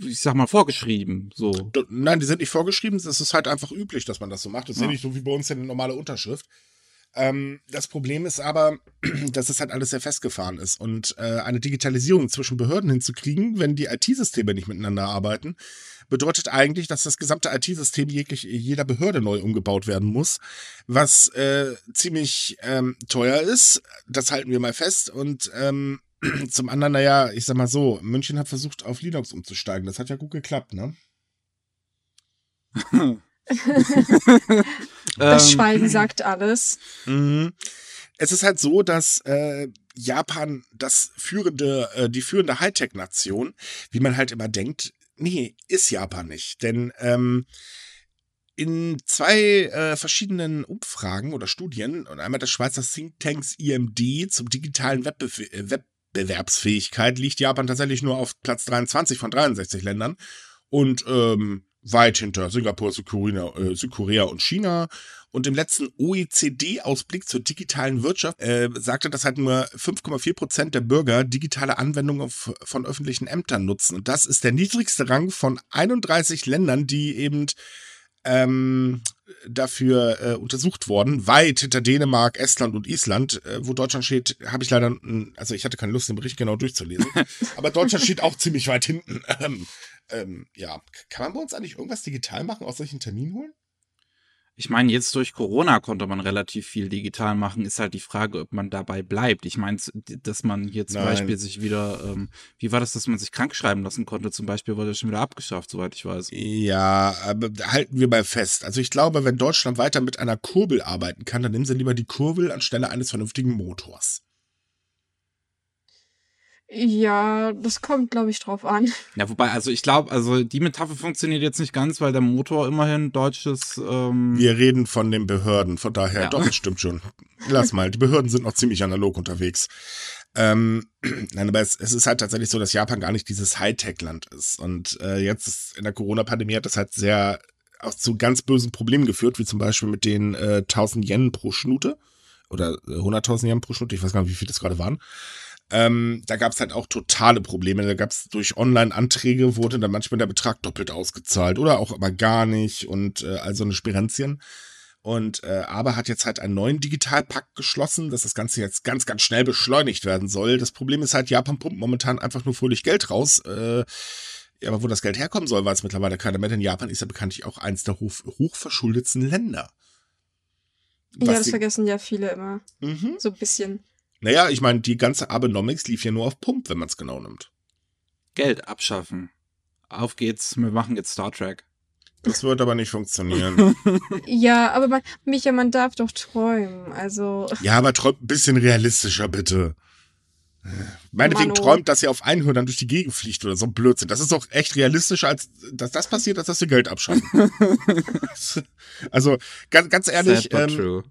ich sag mal, vorgeschrieben. So. Nein, die sind nicht vorgeschrieben. Es ist halt einfach üblich, dass man das so macht. Das ist ja Ja. nicht so wie bei uns eine normale Unterschrift. Ähm, das Problem ist aber, dass es halt alles sehr festgefahren ist. Und äh, eine Digitalisierung zwischen Behörden hinzukriegen, wenn die IT-Systeme nicht miteinander arbeiten, bedeutet eigentlich, dass das gesamte IT-System jeglich, jeder Behörde neu umgebaut werden muss, was äh, ziemlich ähm, teuer ist. Das halten wir mal fest. Und ähm, zum anderen, naja, ich sag mal so, München hat versucht, auf Linux umzusteigen. Das hat ja gut geklappt, ne? Das Ähm, Schweigen sagt alles. Mhm. Es ist halt so, dass äh, Japan das führende, äh, die führende Hightech-Nation, wie man halt immer denkt, nee, ist Japan nicht. Denn ähm, in zwei äh, verschiedenen Umfragen oder Studien, und einmal des Schweizer Thinktanks IMD zum digitalen äh, Wettbewerbsfähigkeit, liegt Japan tatsächlich nur auf Platz 23 von 63 Ländern und ähm, weit hinter Singapur, Südkorea, äh, Südkorea und China. Und im letzten OECD-Ausblick zur digitalen Wirtschaft äh, sagte, dass halt nur 5,4 Prozent der Bürger digitale Anwendungen von öffentlichen Ämtern nutzen. Und das ist der niedrigste Rang von 31 Ländern, die eben ähm, dafür äh, untersucht worden, weit hinter Dänemark, Estland und Island. Äh, wo Deutschland steht, habe ich leider, also ich hatte keine Lust, den Bericht genau durchzulesen. aber Deutschland steht auch ziemlich weit hinten. Ähm, ähm, ja, kann man bei uns eigentlich irgendwas digital machen, aus solchen Terminen holen? Ich meine, jetzt durch Corona konnte man relativ viel digital machen. Ist halt die Frage, ob man dabei bleibt. Ich meine, dass man hier zum Nein. Beispiel sich wieder, ähm, wie war das, dass man sich krank schreiben lassen konnte? Zum Beispiel wurde das schon wieder abgeschafft, soweit ich weiß. Ja, aber halten wir mal fest. Also ich glaube, wenn Deutschland weiter mit einer Kurbel arbeiten kann, dann nehmen sie lieber die Kurbel anstelle eines vernünftigen Motors. Ja, das kommt, glaube ich, drauf an. Ja, wobei, also ich glaube, also die Metapher funktioniert jetzt nicht ganz, weil der Motor immerhin deutsches. Ähm, Wir reden von den Behörden, von daher, Ja. doch, das stimmt schon. Lass mal, die Behörden sind noch ziemlich analog unterwegs. Ähm, nein, aber es, es ist halt tatsächlich so, dass Japan gar nicht dieses Hightech-Land ist. Und äh, jetzt ist, in der Corona-Pandemie hat das halt sehr auch zu ganz bösen Problemen geführt, wie zum Beispiel mit den äh, 1000 Yen pro Schnute oder äh, 100.000 Yen pro Schnute, ich weiß gar nicht, wie viel das gerade waren. Ähm, da gab es halt auch totale Probleme. Da gab es durch Online-Anträge wurde dann manchmal der Betrag doppelt ausgezahlt oder auch aber gar nicht und äh, also eine Spirenzien. Und äh, aber hat jetzt halt einen neuen Digitalpakt geschlossen, dass das Ganze jetzt ganz, ganz schnell beschleunigt werden soll. Das Problem ist halt, Japan pumpt momentan einfach nur fröhlich Geld raus. Äh, aber wo das Geld herkommen soll, weiß mittlerweile keiner mehr, denn Japan ist ja bekanntlich auch eins der hoch, hochverschuldetsten Länder. Was ja, das vergessen ja viele immer. Mhm. So ein bisschen. Naja, ich meine, die ganze Abenomics lief ja nur auf Pump, wenn man es genau nimmt. Geld abschaffen. Auf geht's, wir machen jetzt Star Trek. Das wird aber nicht funktionieren. ja, aber man, Micha, man darf doch träumen. Also. Ja, aber träumt ein bisschen realistischer, bitte. Meinetwegen träumt, dass ihr auf Einhörer dann durch die Gegend fliegt oder so ein Blödsinn. Das ist doch echt realistischer, als dass das passiert, als dass wir Geld abschaffen. also, ganz, ganz ehrlich. Sad, ähm,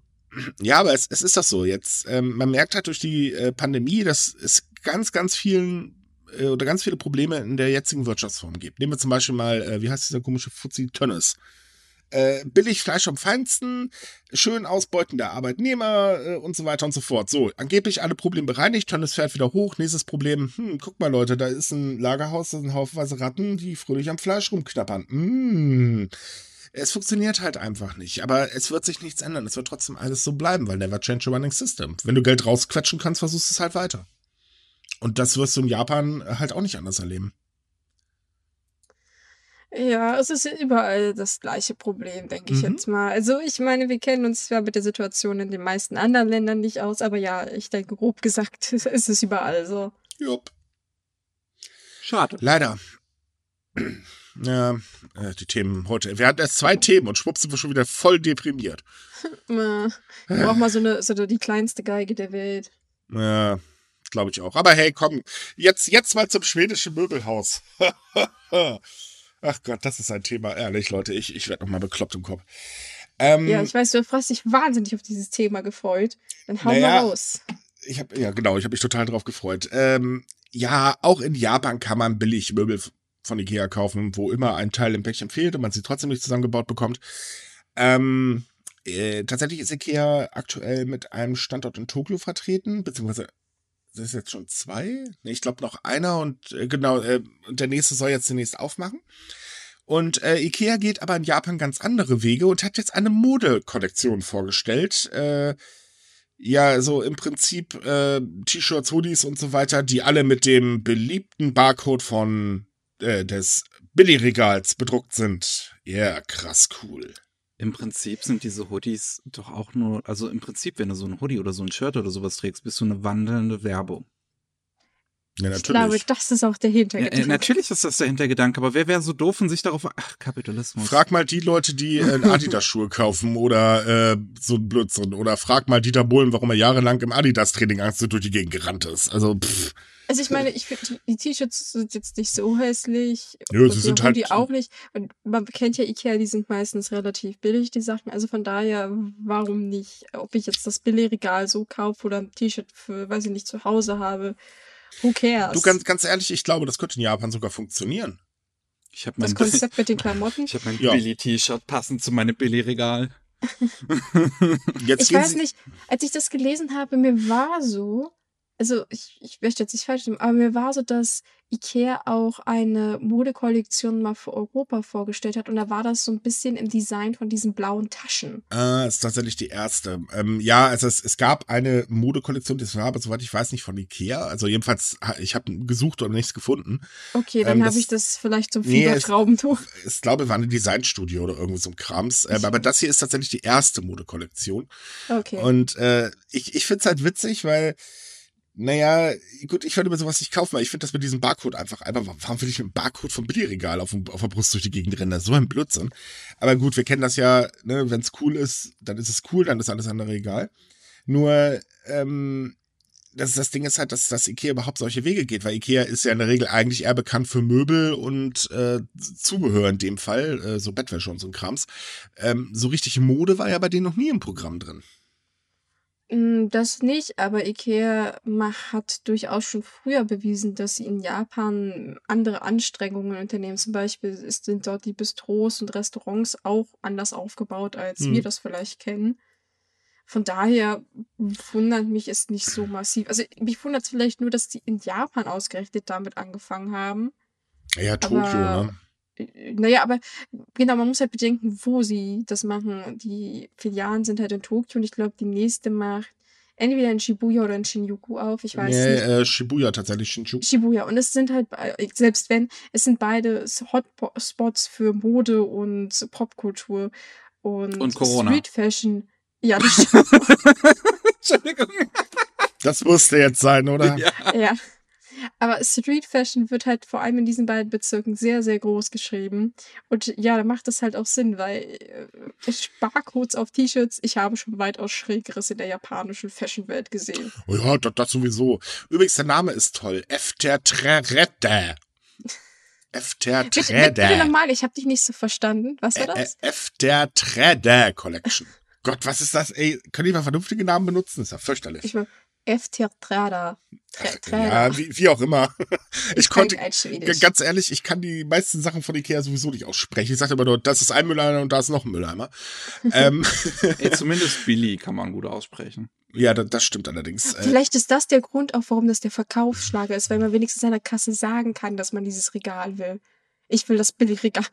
ja, aber es, es ist doch so. Jetzt, ähm, man merkt halt durch die äh, Pandemie, dass es ganz, ganz vielen äh, oder ganz viele Probleme in der jetzigen Wirtschaftsform gibt. Nehmen wir zum Beispiel mal, äh, wie heißt dieser komische Fuzzi Tönnes? Äh, billig Fleisch am feinsten, schön Ausbeuten der Arbeitnehmer äh, und so weiter und so fort. So, angeblich alle Probleme bereinigt, Tönnes fährt wieder hoch, nächstes Problem, hm, guck mal Leute, da ist ein Lagerhaus, da sind haufenweise Ratten, die fröhlich am Fleisch rumknappern. Hm. Es funktioniert halt einfach nicht. Aber es wird sich nichts ändern. Es wird trotzdem alles so bleiben, weil never change a running system. Wenn du Geld rausquetschen kannst, versuchst du es halt weiter. Und das wirst du in Japan halt auch nicht anders erleben. Ja, es ist überall das gleiche Problem, denke ich mhm. jetzt mal. Also ich meine, wir kennen uns zwar mit der Situation in den meisten anderen Ländern nicht aus, aber ja, ich denke, grob gesagt ist es überall so. Jupp. Schade. Leider. Ja, äh, die Themen heute. Wir hatten erst zwei Themen und schwupps sind wir schon wieder voll deprimiert. Wir brauchen mal so eine, so die kleinste Geige der Welt. Ja, glaube ich auch. Aber hey, komm, jetzt, jetzt mal zum schwedischen Möbelhaus. Ach Gott, das ist ein Thema. Ehrlich, Leute, ich, ich werde nochmal bekloppt im Kopf. Ähm, ja, ich weiß, du hast dich wahnsinnig auf dieses Thema gefreut. Dann hau naja, mal raus. Ich habe ja genau, ich habe mich total drauf gefreut. Ähm, ja, auch in Japan kann man billig Möbel von Ikea kaufen, wo immer ein Teil im Päckchen fehlt und man sie trotzdem nicht zusammengebaut bekommt. Ähm, äh, tatsächlich ist Ikea aktuell mit einem Standort in Tokio vertreten, beziehungsweise das ist jetzt schon zwei? Nee, ich glaube noch einer und äh, genau, äh, der nächste soll jetzt demnächst aufmachen. Und äh, Ikea geht aber in Japan ganz andere Wege und hat jetzt eine Modekollektion vorgestellt. Äh, ja, so im Prinzip äh, T-Shirts, Hoodies und so weiter, die alle mit dem beliebten Barcode von äh, des Billigregals bedruckt sind. Ja, yeah, krass cool. Im Prinzip sind diese Hoodies doch auch nur, also im Prinzip, wenn du so ein Hoodie oder so ein Shirt oder sowas trägst, bist du eine wandelnde Werbung. Ja, ich glaube, das ist auch der Hintergedanke. Ja, äh, natürlich ist das der Hintergedanke, aber wer wäre so doof und sich darauf. Ach, Kapitalismus. Frag mal die Leute, die äh, Adidas-Schuhe kaufen oder äh, so ein Blödsinn. Oder frag mal Dieter Bohlen, warum er jahrelang im Adidas-Training Angst durch die Gegend gerannt ist. Also, pff. Also ich meine, ich finde, die T-Shirts sind jetzt nicht so hässlich. Ja, sie sind halt. Die auch nicht. Und man kennt ja Ikea, die sind meistens relativ billig, die Sachen. Also von daher, warum nicht? Ob ich jetzt das Billigregal so kaufe oder ein T-Shirt für, weiß ich nicht, zu Hause habe. Who cares? Du, ganz, ganz ehrlich, ich glaube, das könnte in Japan sogar funktionieren. Ich habe mein das Konzept mit den Klamotten. Ich habe mein ja. Billy-T-Shirt passend zu meinem Billy-Regal. ich weiß nicht, als ich das gelesen habe, mir war so, also ich, ich möchte jetzt nicht falsch nehmen, aber mir war so, dass Ikea auch eine Modekollektion mal für Europa vorgestellt hat und da war das so ein bisschen im Design von diesen blauen Taschen. Ah, ist tatsächlich die erste. Ähm, ja, also es, es gab eine Modekollektion, das war aber soweit ich weiß nicht von Ikea. Also jedenfalls, ich habe gesucht und nichts gefunden. Okay, dann ähm, habe ich das vielleicht zum Fiebertraubentuch. Nee, ich glaube, war ein Designstudio oder irgendwie so ein Krams. Ähm, aber das hier ist tatsächlich die erste Modekollektion. Okay. Und äh, ich, ich finde es halt witzig, weil naja, gut, ich würde mir sowas nicht kaufen, weil ich finde das mit diesem Barcode einfach, einfach, warum will ich mit einem Barcode vom Billigregal auf, auf der Brust durch die Gegend rennen? Das ist so ein Blödsinn. Aber gut, wir kennen das ja, ne, wenn es cool ist, dann ist es cool, dann ist alles andere egal. Nur, ähm, das, das Ding ist halt, dass, dass Ikea überhaupt solche Wege geht, weil Ikea ist ja in der Regel eigentlich eher bekannt für Möbel und äh, Zubehör in dem Fall, äh, so Bettwäsche und so ein Krams. Ähm, so richtig Mode war ja bei denen noch nie im Programm drin. Hm, das nicht, aber IKEA hat durchaus schon früher bewiesen, dass sie in Japan andere Anstrengungen unternehmen. Zum Beispiel sind dort die Bistros und Restaurants auch anders aufgebaut, als wir hm. das vielleicht kennen. Von daher wundert mich es nicht so massiv. Also mich wundert es vielleicht nur, dass die in Japan ausgerechnet damit angefangen haben. Ja, Tokio, Aber- ne? Äh, Naja, aber genau, man muss halt bedenken, wo sie das machen. Die Filialen sind halt in Tokio und ich glaube, die nächste macht entweder in Shibuya oder in Shinjuku auf. Ich weiß Nee, nicht. äh, Shibuya tatsächlich, Shinjuku. Shibuya. Und es sind halt, be- selbst wenn, es sind beide Hotspots für Mode und Popkultur und, Und Corona. Street Fashion. Ja, das stimmt. Entschuldigung. Das musste jetzt sein, oder? Ja. ja. Aber Street Fashion wird halt vor allem in diesen beiden Bezirken sehr, sehr groß geschrieben. Und ja, da macht das halt auch Sinn, weil äh, Sparcodes auf T-Shirts, ich habe schon weitaus Schrägeres in der japanischen Fashion-Welt gesehen. Oh ja, das, das sowieso. Übrigens, der Name ist toll. Eftertrede. Bitte, nochmal, ich habe dich nicht so verstanden. Was war Äh, das? Eftertrede Collection. Gott, was ist das? Ey, können die mal vernünftige Namen benutzen? ist ja fürchterlich. Ich war F-Theatrada. Ja, wie, wie auch immer. Ich, konnte, g- Schwedisch. ganz ehrlich, ich kann die meisten Sachen von Ikea sowieso nicht aussprechen. Ich sage immer nur, das ist ein Mülleimer und da ist noch ein Mülleimer. ähm, Ey, zumindest Billy kann man gut aussprechen. ja, das, das stimmt allerdings. Äh, Vielleicht ist das der Grund auch, warum das der Verkaufsschlager ist, weil man wenigstens an der Kasse sagen kann, dass man dieses Regal will. Ich will das Billigregal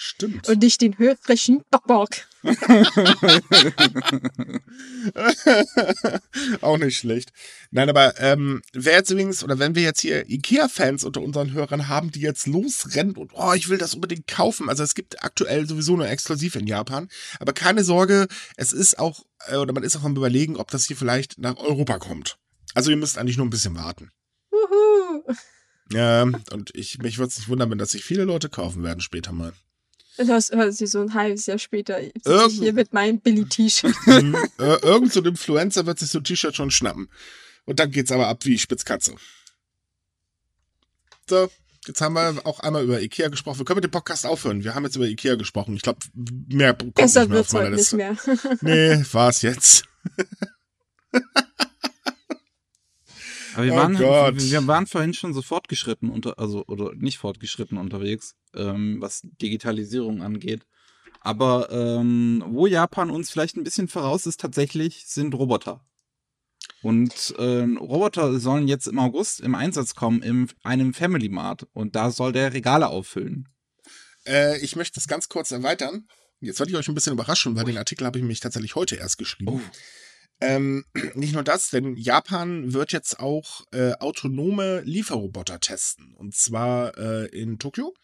stimmt. und nicht den höflichen Bock. Auch nicht schlecht. Nein, aber ähm, wer jetzt übrigens, oder wenn wir jetzt hier IKEA-Fans unter unseren Hörern haben, die jetzt losrennen und oh, ich will das unbedingt kaufen. Also es gibt aktuell sowieso nur exklusiv in Japan. Aber keine Sorge, es ist auch, äh, oder man ist auch am überlegen, ob das hier vielleicht nach Europa kommt. Also ihr müsst eigentlich nur ein bisschen warten. Wuhu. Ja, und ich, mich würde es nicht wundern, wenn das sich viele Leute kaufen werden später mal. Das hört sich so ein halbes Jahr später Irgend- hier mit meinem Billy-T-Shirt. Hm, äh, irgend so ein Influencer wird sich so ein T-Shirt schon schnappen. Und dann geht's aber ab wie Spitzkatze. So, jetzt haben wir auch einmal über Ikea gesprochen. Wir können mit dem Podcast aufhören. Wir haben jetzt über Ikea gesprochen. Ich glaube, mehr kommt Besser nicht mehr wird's auf heute nicht Liste. mehr. Nee, war's jetzt. Aber wir, Oh waren, Gott. wir waren vorhin schon so fortgeschritten unter, also oder nicht fortgeschritten unterwegs, ähm, was Digitalisierung angeht. Aber ähm, wo Japan uns vielleicht ein bisschen voraus ist, tatsächlich sind Roboter. Und ähm, Roboter sollen jetzt im August im Einsatz kommen in einem Family Mart und da soll der Regale auffüllen. Äh, ich möchte das ganz kurz erweitern. Jetzt werde ich euch ein bisschen überraschen, weil den Artikel habe ich mich tatsächlich heute erst geschrieben. Oh. Ähm, nicht nur das, denn Japan wird jetzt auch äh, autonome Lieferroboter testen. Und zwar äh, in Tokio.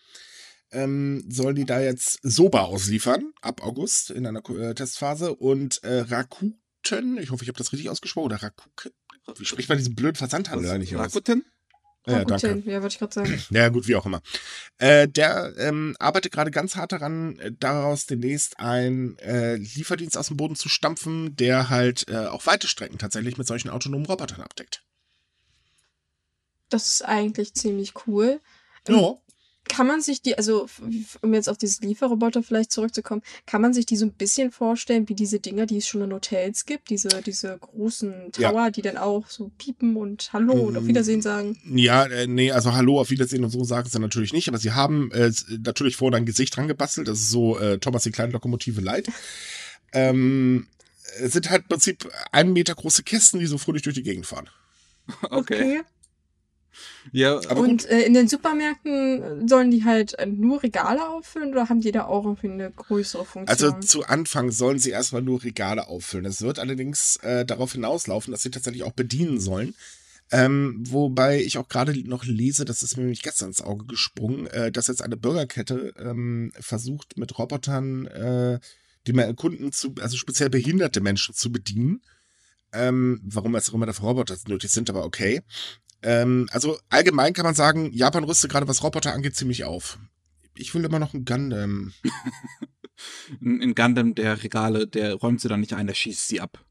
Ähm, sollen die da jetzt Soba ausliefern, ab August in einer äh, Testphase. Und äh, Rakuten, ich hoffe, ich habe das richtig ausgesprochen, oder Rakuken. Wie spricht man diesen blöden Versandhandel eigentlich aus? Rakuten? Ja, Rakuten, danke. Ja, wollte ich gerade sagen. Ja, gut, wie auch immer. Äh, der ähm, arbeitet gerade ganz hart daran, äh, daraus demnächst einen äh, Lieferdienst aus dem Boden zu stampfen, der halt äh, auch weite Strecken tatsächlich mit solchen autonomen Robotern abdeckt. Das ist eigentlich ziemlich cool. Ja. Kann man sich die, also um jetzt auf diese Lieferroboter vielleicht zurückzukommen, kann man sich die so ein bisschen vorstellen wie diese Dinger, die es schon in Hotels gibt, diese, diese großen Ja. Tower, die dann auch so piepen und Hallo und auf Mm. Wiedersehen sagen. Ja, äh, nee, also Hallo, auf Wiedersehen und so sagen sie natürlich nicht, aber sie haben äh, natürlich vorne ein Gesicht dran gebastelt. Das ist so äh, Thomas die kleine Lokomotive Light. Ähm, es sind halt im Prinzip einen Meter große Kästen, die so fröhlich durch die Gegend fahren. Okay. Ja, Aber und äh, in den Supermärkten sollen die halt äh, nur Regale auffüllen oder haben die da auch irgendwie eine größere Funktion? Also zu Anfang sollen sie erstmal nur Regale auffüllen. Es wird allerdings äh, darauf hinauslaufen, dass sie tatsächlich auch bedienen sollen. Ähm, wobei ich auch gerade noch lese, das ist mir nämlich gestern ins Auge gesprungen, äh, dass jetzt eine Bürgerkette ähm, versucht, mit Robotern äh, die mehr Kunden zu, also speziell behinderte Menschen zu bedienen. Ähm, warum jetzt auch immer dafür Roboter nötig sind, aber okay. Ähm, also allgemein kann man sagen, Japan rüstet gerade, was Roboter angeht, ziemlich auf. Ich will immer noch einen Gundam. in in Gundam, der Regale, der räumt sie dann nicht ein, der schießt sie ab.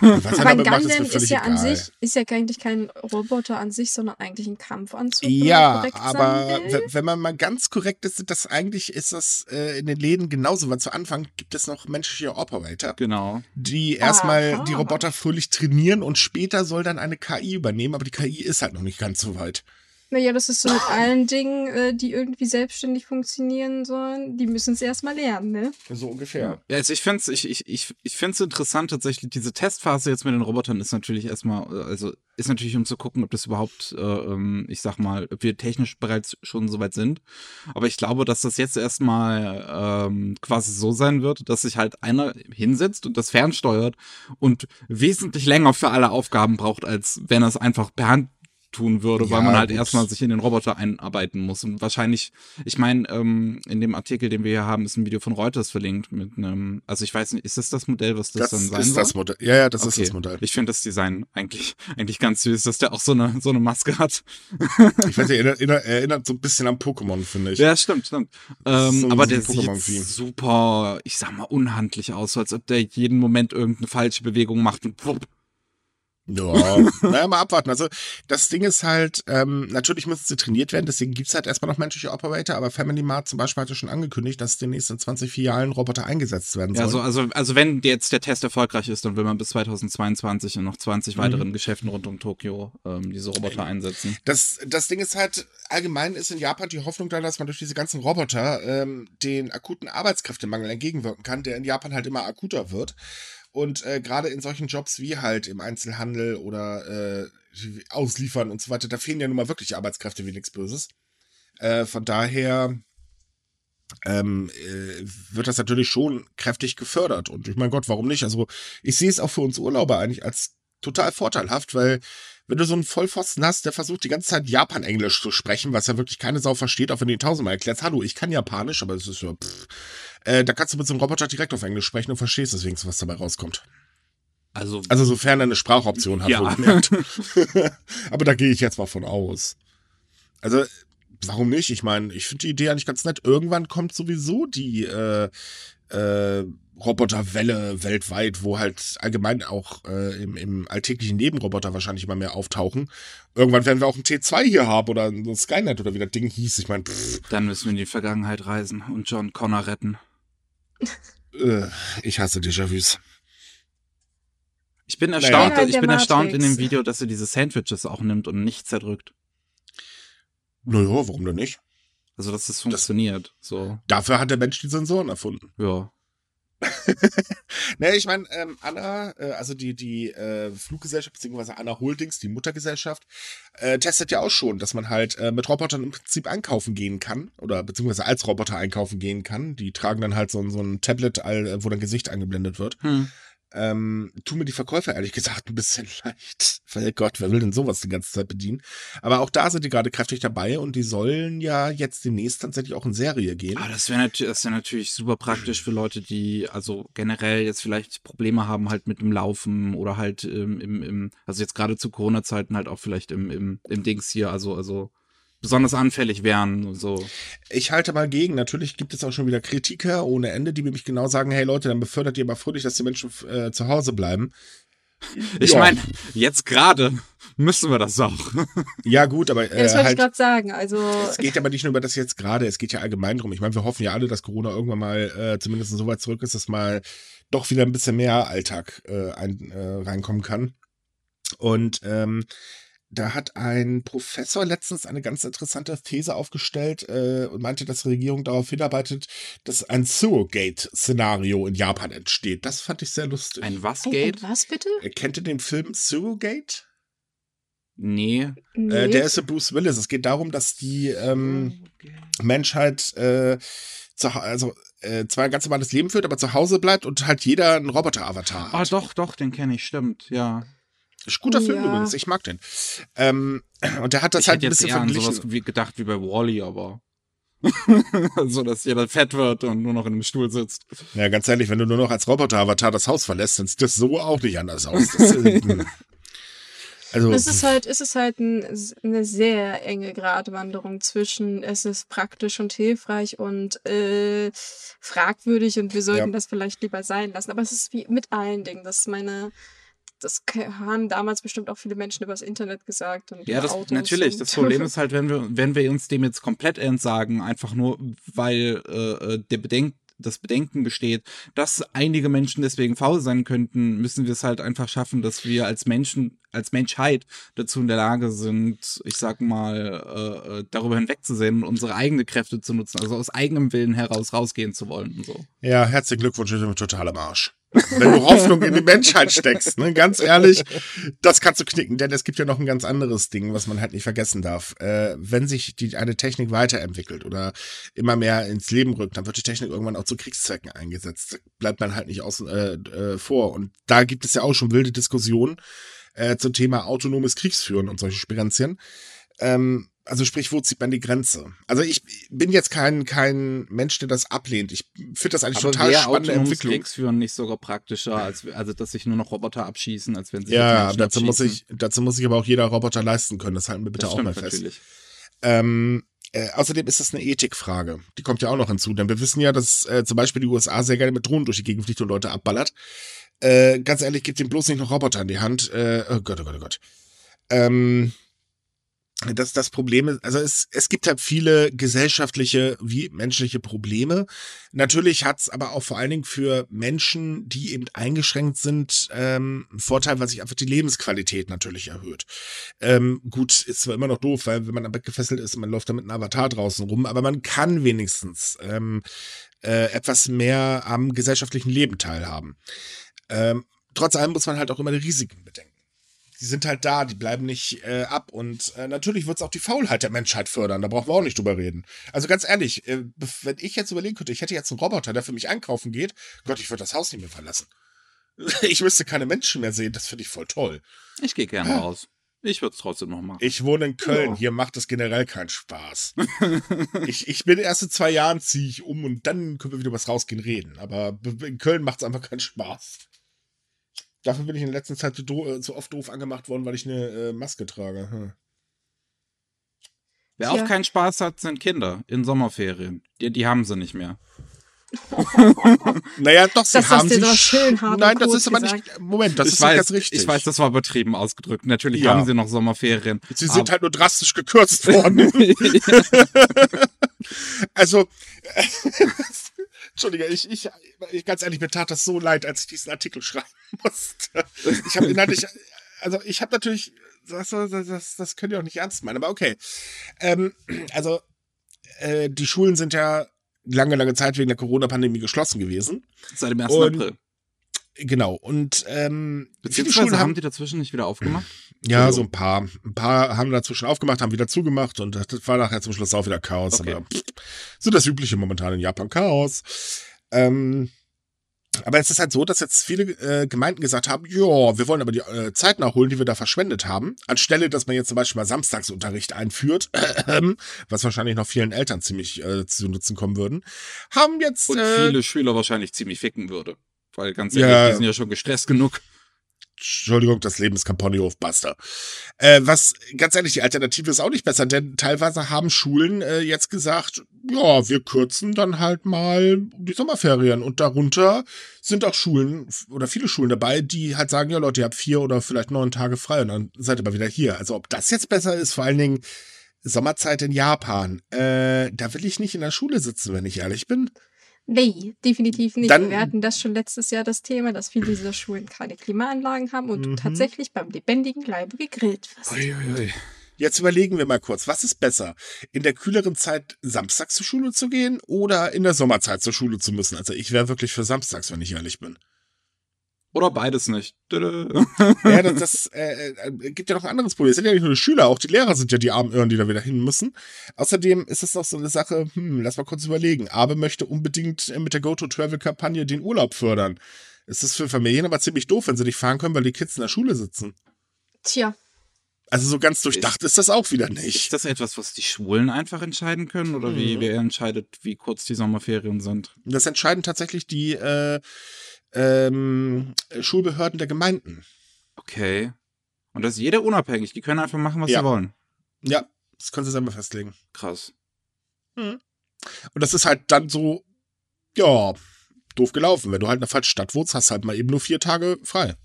Was Aber ein damit macht, ist mir Gundam ist völlig ja an egal. sich, ist ja eigentlich kein Roboter an sich, sondern eigentlich ein Kampfanzug. wenn man Ja, aber wenn man mal ganz korrekt ist, das eigentlich ist das äh, in den Läden genauso, weil zu Anfang gibt es noch menschliche Operator, Genau. die erstmal Aha. die Roboter fröhlich trainieren und später soll dann eine KI übernehmen, aber die KI ist halt noch nicht ganz so weit. Naja, das ist so mit allen Dingen, äh, die irgendwie selbstständig funktionieren sollen. Die müssen es erstmal lernen, ne? So ungefähr. Ja, also ich finde es ich, ich, ich, ich find's interessant tatsächlich. Diese Testphase jetzt mit den Robotern ist natürlich erstmal, äh, also ist natürlich um zu gucken, ob das überhaupt, äh, ähm, ich sag mal, ob wir technisch bereits schon soweit sind. Aber ich glaube, dass das jetzt erstmal ähm, quasi so sein wird, dass sich halt einer hinsetzt und das fernsteuert und wesentlich länger für alle Aufgaben braucht, als wenn er es einfach per Hand tun würde, Ja, weil man halt gut. erstmal sich in den Roboter einarbeiten muss. Und wahrscheinlich, ich meine, ähm, in dem Artikel, den wir hier haben, ist ein Video von Reuters verlinkt mit einem, also ich weiß nicht, ist das das Modell, was das, Das, dann sein ist soll? das Modell. Ja, ja, das ist Okay. das Modell. Ich finde das Design eigentlich, eigentlich ganz süß, dass der auch so eine, so eine Maske hat. Ich weiß, erinnert, erinnert, erinnert so ein bisschen an Pokémon, finde ich. Ja, stimmt, stimmt. Ähm, So- aber der sieht super, ich sag mal, unhandlich aus, so als ob der jeden Moment irgendeine falsche Bewegung macht und plupp. Ja, naja, mal abwarten. Also das Ding ist halt, ähm, natürlich müssen sie trainiert werden, deswegen gibt's halt erstmal noch menschliche Operator, aber Family Mart zum Beispiel hatte schon angekündigt, dass demnächst in 20 Filialen Roboter eingesetzt werden Ja, sollen. also, also, also wenn jetzt der Test erfolgreich ist, dann will man bis 2022 in noch 20 weiteren Geschäften rund um Tokio ähm, diese Roboter einsetzen. Das, das Ding ist halt, allgemein ist in Japan die Hoffnung da, dass man durch diese ganzen Roboter ähm, den akuten Arbeitskräftemangel entgegenwirken kann, der in Japan halt immer akuter wird. Und äh, gerade in solchen Jobs wie halt im Einzelhandel oder äh, Ausliefern und so weiter, da fehlen ja nun mal wirklich Arbeitskräfte wie nichts Böses. Äh, von daher ähm, äh, wird das natürlich schon kräftig gefördert. Und ich mein Gott, warum nicht? Also ich sehe es auch für uns Urlauber eigentlich als total vorteilhaft, weil wenn du so einen Vollpfosten hast, der versucht die ganze Zeit Japan-Englisch zu sprechen, was ja wirklich keine Sau versteht, auch wenn du ihn tausendmal erklärst, hallo, ich kann Japanisch, aber es ist ja, pff, äh, da kannst du mit so einem Roboter direkt auf Englisch sprechen und verstehst deswegen, was dabei rauskommt. Also, Also sofern er eine Sprachoption hat, Ja. wohlgemerkt. aber da gehe ich jetzt mal von aus. Also, warum nicht? Ich meine, ich finde die Idee eigentlich ganz nett. Irgendwann kommt sowieso die äh, äh, Roboterwelle weltweit, wo halt allgemein auch äh, im, im alltäglichen Leben Roboter wahrscheinlich immer mehr auftauchen. Irgendwann werden wir auch ein T2 hier haben oder ein Skynet oder wie das Ding hieß. Ich meine, dann müssen wir in die Vergangenheit reisen und John Connor retten. Äh, ich hasse Déjà-vus. Ich bin Naja. erstaunt, Inhalt ich bin erstaunt in dem. Video, dass er diese Sandwiches auch nimmt und nicht zerdrückt. Naja, warum denn nicht? Also, dass das funktioniert. So, Dafür hat der Mensch die Sensoren erfunden. ja. Ne, ich meine, ähm, Anna, äh, also die, die äh, Fluggesellschaft, beziehungsweise Anna Holdings, die Muttergesellschaft, äh, testet ja auch schon, dass man halt äh, mit Robotern im Prinzip einkaufen gehen kann oder beziehungsweise als Roboter einkaufen gehen kann. Die tragen dann halt so, ein- so ein Tablet, all, wo dein Gesicht eingeblendet wird. Hm. Ähm, tun mir die Verkäufer ehrlich gesagt ein bisschen leid. Weil Gott, wer will denn sowas die ganze Zeit bedienen? Aber auch da sind die gerade kräftig dabei und die sollen ja jetzt demnächst tatsächlich auch in Serie gehen. Aber das wäre natürlich, das wär natürlich super praktisch für Leute, die also generell jetzt vielleicht Probleme haben halt mit dem Laufen oder halt ähm, im, im, also jetzt gerade zu Corona-Zeiten halt auch vielleicht im, im, im Dings hier, also, also besonders anfällig wären und so. Ich halte mal gegen. Natürlich gibt es auch schon wieder Kritiker ohne Ende, die nämlich genau sagen, hey Leute, dann befördert ihr aber fröhlich, dass die Menschen äh, zu Hause bleiben. Ich Ja. meine, jetzt gerade müssen wir das auch. Ja gut, aber Ja, das äh, wollte ich halt, gerade sagen. Also, es geht aber nicht nur über das jetzt gerade, es geht ja allgemein drum. Ich meine, wir hoffen ja alle, dass Corona irgendwann mal äh, zumindest so weit zurück ist, dass mal doch wieder ein bisschen mehr Alltag äh, ein, äh, reinkommen kann. Und ähm, da hat ein Professor letztens eine ganz interessante These aufgestellt äh, und meinte, dass die Regierung darauf hinarbeitet, dass ein Surrogate-Szenario in Japan entsteht. Das fand ich sehr lustig. Ein was Ein- Gate? ein was bitte? Äh, Kennt ihr den Film Surrogate? Nee. Nee. Äh, der ist für Bruce Willis. Es geht darum, dass die ähm, Menschheit äh, zu, also äh, zwar ein ganz normales Leben führt, aber zu Hause bleibt und halt jeder einen Roboter-Avatar Ah, hat. doch, doch, den kenne ich, stimmt, ja. Ist guter Film Ja. übrigens, ich mag den. Ähm, und der hat das ich halt hätte ein jetzt bisschen eher an verglichen. sowas wie gedacht wie bei Wally, aber so, dass jeder fett wird und nur noch in einem Stuhl sitzt. Ja, ganz ehrlich, wenn du nur noch als Roboter-Avatar das Haus verlässt, dann sieht das so auch nicht anders aus. Das, äh, hm. also, Es ist halt, es ist halt ein, eine sehr enge Gratwanderung zwischen es ist praktisch und hilfreich und äh, fragwürdig und wir sollten Ja. das vielleicht lieber sein lassen. Aber es ist wie mit allen Dingen. Das ist meine, das haben damals bestimmt auch viele Menschen übers Internet gesagt. Und Ja, das Autos natürlich. und- Das Problem ist halt, wenn wir, wenn wir uns dem jetzt komplett entsagen, einfach nur, weil äh, äh, der Bedenk, das Bedenken besteht, dass einige Menschen deswegen faul sein könnten, müssen wir es halt einfach schaffen, dass wir als Menschen, als Menschheit dazu in der Lage sind, ich sag mal, äh, äh darüber hinwegzusehen und unsere eigenen Kräfte zu nutzen, also aus eigenem Willen heraus rausgehen zu wollen und so. Ja, herzlichen Glückwunsch, ich bin total am Arsch. Wenn du Hoffnung in die Menschheit steckst, ne? ganz ehrlich, das kannst du knicken, denn es gibt ja noch ein ganz anderes Ding, was man halt nicht vergessen darf. Äh, wenn sich die, eine Technik weiterentwickelt oder immer mehr ins Leben rückt, dann wird die Technik irgendwann auch zu Kriegszwecken eingesetzt. Bleibt man halt nicht außen äh, äh, vor. Und da gibt es ja auch schon wilde Diskussionen äh, zum Thema autonomes Kriegsführen und solche Spirenzien. Ähm, also sprich, wo zieht man die Grenze? Also ich bin jetzt kein, kein Mensch, der das ablehnt. Ich finde das eigentlich Aber total spannende Entwicklung. Kriegsführen nicht sogar praktischer, als also dass sich nur noch Roboter abschießen, als wenn sie Ja, dazu muss ich, dazu muss ich aber auch jeder Roboter leisten können. Das halten wir bitte das auch mal fest. Natürlich. Ähm, äh, außerdem ist das eine Ethikfrage. Die kommt ja auch noch hinzu, denn wir wissen ja, dass äh, zum Beispiel die USA sehr gerne mit Drohnen durch die Gegend fliegt und Leute abballert. Äh, ganz ehrlich, gibt ihm bloß nicht noch Roboter in die Hand. Äh, oh Gott, oh Gott, oh Gott. Ähm, das das Problem ist, also es, es gibt halt viele gesellschaftliche wie menschliche Probleme. Natürlich hat's aber auch vor allen Dingen für Menschen, die eben eingeschränkt sind, ähm, einen Vorteil, weil sich einfach die Lebensqualität natürlich erhöht. Ähm, gut, ist zwar immer noch doof, weil wenn man am Bett gefesselt ist, man läuft da mit einem Avatar draußen rum, aber man kann wenigstens ähm, äh, etwas mehr am gesellschaftlichen Leben teilhaben. Ähm, trotz allem muss man halt auch immer die Risiken bedenken die sind halt da, die bleiben nicht äh, ab. Und äh, natürlich wird es auch die Faulheit der Menschheit fördern. Da brauchen wir auch nicht drüber reden. Also ganz ehrlich, äh, wenn ich jetzt überlegen könnte, ich hätte jetzt einen Roboter, der für mich einkaufen geht, Gott, ich würde das Haus nicht mehr verlassen. Ich müsste keine Menschen mehr sehen, das finde ich voll toll. Ich gehe gerne raus. Ich würde es trotzdem noch machen. Ich wohne in Köln, ja. hier macht es generell keinen Spaß. ich, ich bin erst in zwei Jahren ziehe ich um und dann können wir wieder was rausgehen reden. Aber in Köln macht es einfach keinen Spaß. Dafür bin ich in der letzten Zeit so, äh, so oft doof angemacht worden, weil ich eine äh, Maske trage. Hm. Wer ja. auch keinen Spaß hat, sind Kinder in Sommerferien. Die, die haben sie nicht mehr. naja, doch, sie das haben sie. Das schön Nein, das ist aber nicht. Moment, das ich ist weiß, ganz richtig. Ich weiß, das war übertrieben ausgedrückt. Natürlich ja. haben sie noch Sommerferien. Sie sind halt nur drastisch gekürzt worden. also, Entschuldige, ich, ich, ich, ganz ehrlich, mir tat das so leid, als ich diesen Artikel schreiben musste. Ich habe inhaltlich, also ich habe natürlich, das, das, das könnt ihr auch nicht ernst meinen, aber okay. Ähm, also, äh, die Schulen sind ja lange, lange Zeit wegen der Corona-Pandemie geschlossen gewesen. Seit dem 1. Und, April. Genau, und ähm, Beziehungsweise Schulen haben die dazwischen nicht wieder aufgemacht? Ja, so ein paar. Ein paar haben dazwischen aufgemacht, haben wieder zugemacht und das war nachher zum Schluss auch wieder Chaos. Okay. Aber pff, so das übliche momentan in Japan Chaos. Ähm, aber es ist halt so, dass jetzt viele äh, Gemeinden gesagt haben, ja, wir wollen aber die äh, Zeit nachholen, die wir da verschwendet haben. Anstelle, dass man jetzt zum Beispiel mal Samstagsunterricht einführt, was wahrscheinlich noch vielen Eltern ziemlich äh, zu nutzen kommen würden, haben jetzt... Und äh, viele Schüler wahrscheinlich ziemlich ficken würde. Weil ganz ehrlich, ja, die sind ja schon gestresst genug. Entschuldigung, das Leben ist kein Ponyhof, basta. Äh, was, ganz ehrlich, die Alternative ist auch nicht besser, denn teilweise haben Schulen äh, jetzt gesagt, ja, wir kürzen dann halt mal die Sommerferien und darunter sind auch Schulen oder viele Schulen dabei, die halt sagen, ja Leute, ihr habt vier oder vielleicht neun Tage frei und dann seid ihr mal wieder hier. Also ob das jetzt besser ist, vor allen Dingen Sommerzeit in Japan, äh, da will ich nicht in der Schule sitzen, wenn ich ehrlich bin. Nee, definitiv nicht. Dann, wir hatten das schon letztes Jahr das Thema, dass viele dieser Schulen keine Klimaanlagen haben und mhm. tatsächlich beim lebendigen Leibe gegrillt wird. Jetzt überlegen wir mal kurz, was ist besser? In der kühleren Zeit samstags zur Schule zu gehen oder in der Sommerzeit zur Schule zu müssen? Also ich wäre wirklich für samstags, wenn ich ehrlich bin. Oder beides nicht. ja, das, das äh, äh, gibt ja noch ein anderes Problem. Es sind ja nicht nur die Schüler, auch die Lehrer sind ja die armen Irren, die da wieder hin müssen. Außerdem ist es noch so eine Sache, hm, lass mal kurz überlegen. Abe möchte unbedingt äh, mit der Go-To-Travel-Kampagne den Urlaub fördern. Es ist für Familien aber ziemlich doof, wenn sie nicht fahren können, weil die Kids in der Schule sitzen. Tja. Also so ganz durchdacht ist, ist das auch wieder nicht. Ist das etwas, was die Schulen einfach entscheiden können? Oder mhm. wie wer entscheidet, wie kurz die Sommerferien sind? Das entscheiden tatsächlich die äh, ähm, Schulbehörden der Gemeinden. Okay. Und das ist jeder unabhängig. Die können einfach machen, was ja. sie wollen. Ja, das können sie selber festlegen. Krass. Hm. Und das ist halt dann so, ja, doof gelaufen. Wenn du halt in einer falschen Stadt wohnst, hast du halt mal eben nur vier Tage frei.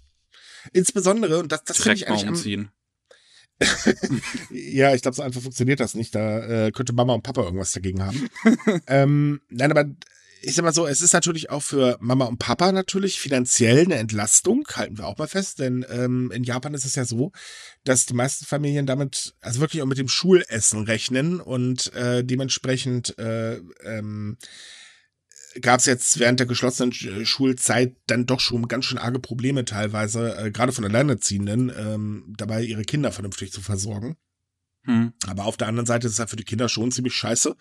Insbesondere, und das, das finde ich eigentlich am, ja, ich glaube, so einfach funktioniert das nicht. Da äh, könnte Mama und Papa irgendwas dagegen haben. ähm, nein, aber ich sag mal so, es ist natürlich auch für Mama und Papa natürlich finanziell eine Entlastung, halten wir auch mal fest, denn ähm, in Japan ist es ja so, dass die meisten Familien damit, also wirklich auch mit dem Schulessen rechnen und äh, dementsprechend äh, ähm, gab es jetzt während der geschlossenen Schulzeit dann doch schon ganz schön arge Probleme teilweise, äh, gerade von Alleinerziehenden, ähm, dabei ihre Kinder vernünftig zu versorgen. Hm. Aber auf der anderen Seite ist es halt für die Kinder schon ziemlich scheiße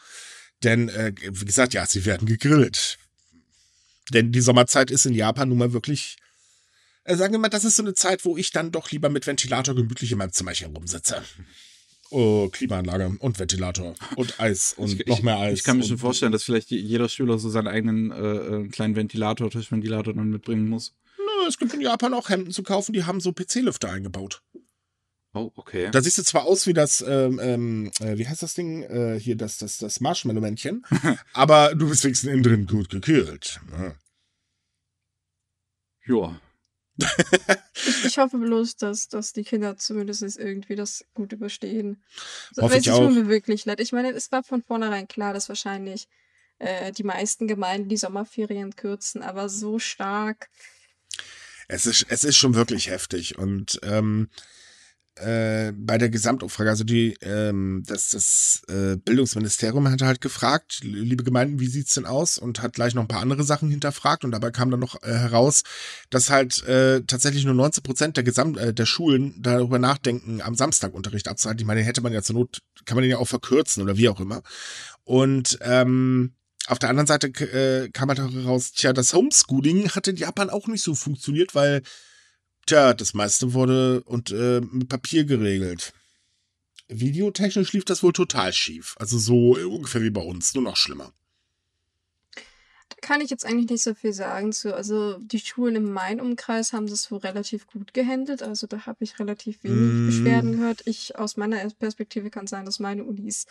denn, äh, wie gesagt, ja, sie werden gegrillt. Denn die Sommerzeit ist in Japan nun mal wirklich, äh, sagen wir mal, das ist so eine Zeit, wo ich dann doch lieber mit Ventilator gemütlich in meinem Zimmerchen rumsitze. Oh, Klimaanlage und Ventilator und Eis und ich, noch mehr Eis. Ich kann mir schon vorstellen, dass vielleicht jeder Schüler so seinen eigenen äh, äh, kleinen Ventilator, Tischventilator dann mitbringen muss. Nö, es gibt in Japan auch Hemden zu kaufen, die haben so PC-Lüfter eingebaut. Oh, okay. Da siehst du zwar aus wie das, ähm, ähm, äh, wie heißt das Ding? Äh, hier, das, das, das Marshmallow-Männchen, aber du bist wenigstens innen drin gut gekühlt. Ja. ja. ich, ich, hoffe bloß, dass, dass die Kinder zumindest irgendwie das gut überstehen. So, hoffe ich auch. tut mir wirklich leid. Ich meine, es war von vornherein klar, dass wahrscheinlich äh, die meisten Gemeinden die Sommerferien kürzen, aber so stark. Es ist, es ist schon wirklich heftig und ähm, äh, bei der Gesamtumfrage, also die, ähm, das, das äh, Bildungsministerium hat halt gefragt, liebe Gemeinden, wie sieht's denn aus? Und hat gleich noch ein paar andere Sachen hinterfragt und dabei kam dann noch äh, heraus, dass halt äh, tatsächlich nur 19 Prozent der Gesamt äh, der Schulen darüber nachdenken, am Samstag Unterricht abzuhalten. Ich meine, hätte man ja zur Not, kann man den ja auch verkürzen oder wie auch immer. Und ähm, auf der anderen Seite äh, kam halt heraus, tja, das Homeschooling hat in Japan auch nicht so funktioniert, weil Tja, das meiste wurde und äh, mit Papier geregelt. Videotechnisch lief das wohl total schief. Also so ungefähr wie bei uns, nur noch schlimmer. Da kann ich jetzt eigentlich nicht so viel sagen zu. Also die Schulen im Main-Umkreis haben das wohl relativ gut gehandelt. Also da habe ich relativ wenig mm. Beschwerden gehört. Ich aus meiner Perspektive kann sagen, dass meine Unis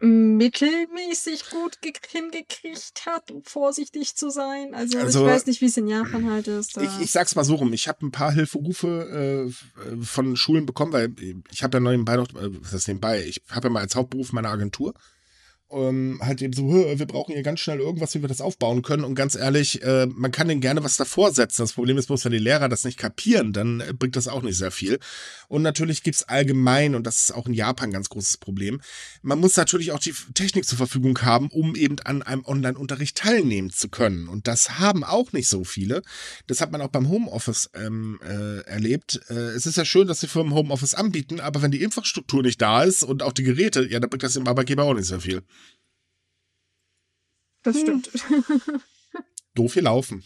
mittelmäßig gut hingekriegt hat, um vorsichtig zu sein. Also, also ich weiß nicht, wie es in Japan halt ist. Ich, ich sag's mal so rum, ich habe ein paar Hilferufe äh, von Schulen bekommen, weil ich habe ja nebenbei noch, äh, was ist nebenbei, ich habe ja mal als Hauptberuf meine Agentur ähm, halt eben so, wir brauchen hier ganz schnell irgendwas, wie wir das aufbauen können. Und ganz ehrlich, äh, man kann denen gerne was davor setzen. Das Problem ist bloß, wenn die Lehrer das nicht kapieren, dann äh, bringt das auch nicht sehr viel. Und natürlich gibt's allgemein, und das ist auch in Japan ein ganz großes Problem, man muss natürlich auch die Technik zur Verfügung haben, um eben an einem Online-Unterricht teilnehmen zu können. Und das haben auch nicht so viele. Das hat man auch beim Homeoffice ähm, äh, erlebt. Äh, es ist ja schön, dass die Firmen Homeoffice anbieten, aber wenn die Infrastruktur nicht da ist und auch die Geräte, ja, dann bringt das dem Arbeitgeber auch nicht sehr viel. Das hm. stimmt. doof gelaufen.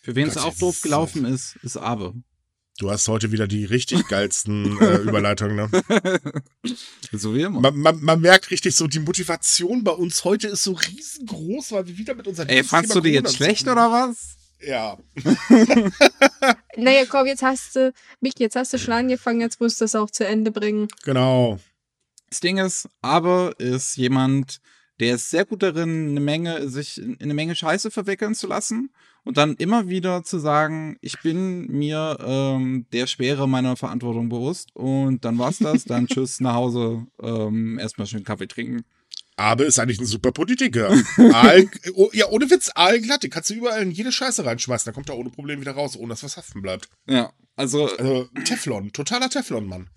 Für wen es auch doof gelaufen ist, ist Abe. Du hast heute wieder die richtig geilsten äh, Überleitungen, ne? so wie immer. Man, man, man, merkt richtig so, die Motivation bei uns heute ist so riesengroß, weil wir wieder mit unserer Ey, fandst Thema du die jetzt schlecht oder was? Ja. naja, komm, jetzt hast du, Mick, jetzt hast du schon angefangen, jetzt musst du es auch zu Ende bringen. Genau. Das Ding ist, aber ist jemand, der ist sehr gut darin, eine Menge, sich in eine Menge Scheiße verwickeln zu lassen und dann immer wieder zu sagen, ich bin mir ähm, der Schwere meiner Verantwortung bewusst und dann war's das, dann tschüss nach Hause, ähm, erstmal schön Kaffee trinken. Aber ist eigentlich ein super Politiker. Aal, oh, ja, ohne Witz, aalglatt, den kannst du überall in jede Scheiße reinschmeißen, da kommt er ohne Probleme wieder raus, ohne dass was haften bleibt. Ja, also. also Teflon, totaler Teflon-Mann.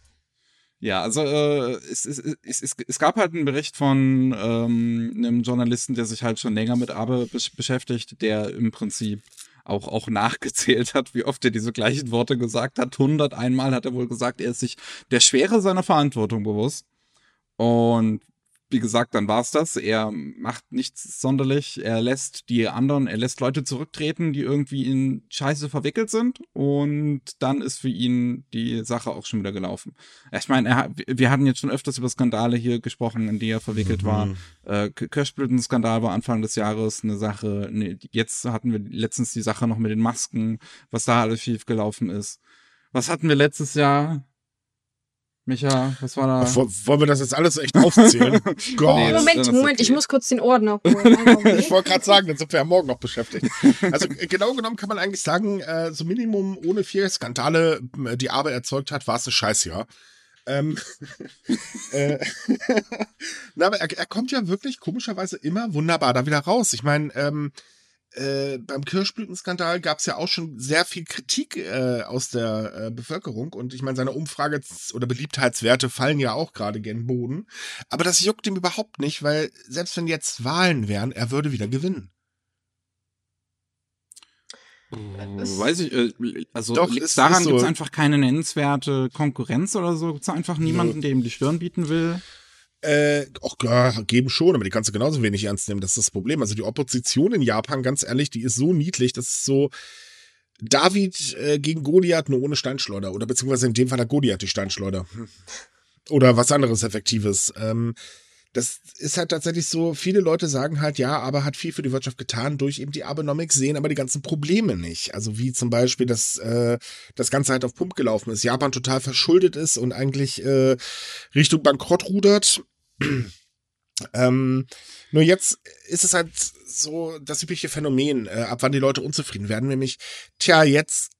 Ja, also äh, es, es, es, es, es gab halt einen Bericht von ähm, einem Journalisten, der sich halt schon länger mit Abe besch beschäftigt, der im Prinzip auch, auch nachgezählt hat, wie oft er diese gleichen Worte gesagt hat. 100 einmal hat er wohl gesagt, er ist sich der Schwere seiner Verantwortung bewusst. Und wie gesagt, dann war's das. Er macht nichts sonderlich. Er lässt die anderen, er lässt Leute zurücktreten, die irgendwie in Scheiße verwickelt sind. Und dann ist für ihn die Sache auch schon wieder gelaufen. Ich meine, er, wir hatten jetzt schon öfters über Skandale hier gesprochen, in die er verwickelt mhm. war. Äh, Kirschblüten-Skandal war Anfang des Jahres eine Sache. Nee, jetzt hatten wir letztens die Sache noch mit den Masken, was da alles schief gelaufen ist. Was hatten wir letztes Jahr? Micha, was war da? Wollen wir das jetzt alles echt aufzählen? Gott. Nee, Moment, Moment, okay. ich muss kurz den Ordner holen. ich wollte gerade sagen, dann sind wir ja morgen noch beschäftigt. Also genau genommen kann man eigentlich sagen, äh, so Minimum ohne vier Skandale, äh, die Arbeit erzeugt hat, war es ein Scheißjahr. Ähm, äh, na, aber er, er, kommt ja wirklich komischerweise immer wunderbar da wieder raus. Ich meine, ähm, äh, beim Kirschblütenskandal gab es ja auch schon sehr viel Kritik äh, aus der äh, Bevölkerung und ich meine, seine Umfrage- oder Beliebtheitswerte fallen ja auch gerade gen Boden. Aber das juckt ihm überhaupt nicht, weil selbst wenn jetzt Wahlen wären, er würde wieder gewinnen. Weiß ich, äh, also Doch, ist, daran so. gibt es einfach keine nennenswerte Konkurrenz oder so? Gibt es einfach niemanden, der ihm die Stirn bieten will? Äh, auch ja, geben schon, aber die kannst du genauso wenig ernst nehmen. Das ist das Problem. Also die Opposition in Japan, ganz ehrlich, die ist so niedlich, das ist so David äh, gegen Goliath nur ohne Steinschleuder. Oder beziehungsweise in dem Fall hat Goliath die Steinschleuder. Oder was anderes Effektives. Ähm, das ist halt tatsächlich so, viele Leute sagen halt, ja, aber hat viel für die Wirtschaft getan durch eben die Abenomics, sehen aber die ganzen Probleme nicht. Also wie zum Beispiel, dass äh, das Ganze halt auf Pump gelaufen ist, Japan total verschuldet ist und eigentlich äh, Richtung Bankrott rudert. ähm, nur jetzt ist es halt so das übliche Phänomen, äh, ab wann die Leute unzufrieden werden, nämlich, tja, jetzt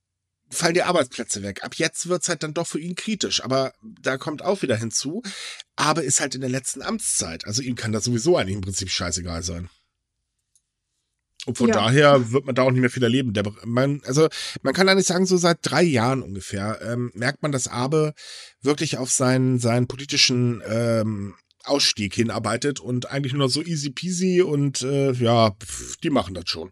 fallen die Arbeitsplätze weg. Ab jetzt wird's halt dann doch für ihn kritisch. Aber da kommt auch wieder hinzu, aber ist halt in der letzten Amtszeit. Also ihm kann das sowieso eigentlich im Prinzip scheißegal sein. Und von ja. daher wird man da auch nicht mehr viel erleben. Der, man, also man kann eigentlich sagen, so seit drei Jahren ungefähr ähm, merkt man, dass Abe wirklich auf seinen, seinen politischen ähm, Ausstieg hinarbeitet und eigentlich nur so easy peasy und äh, ja, die machen das schon.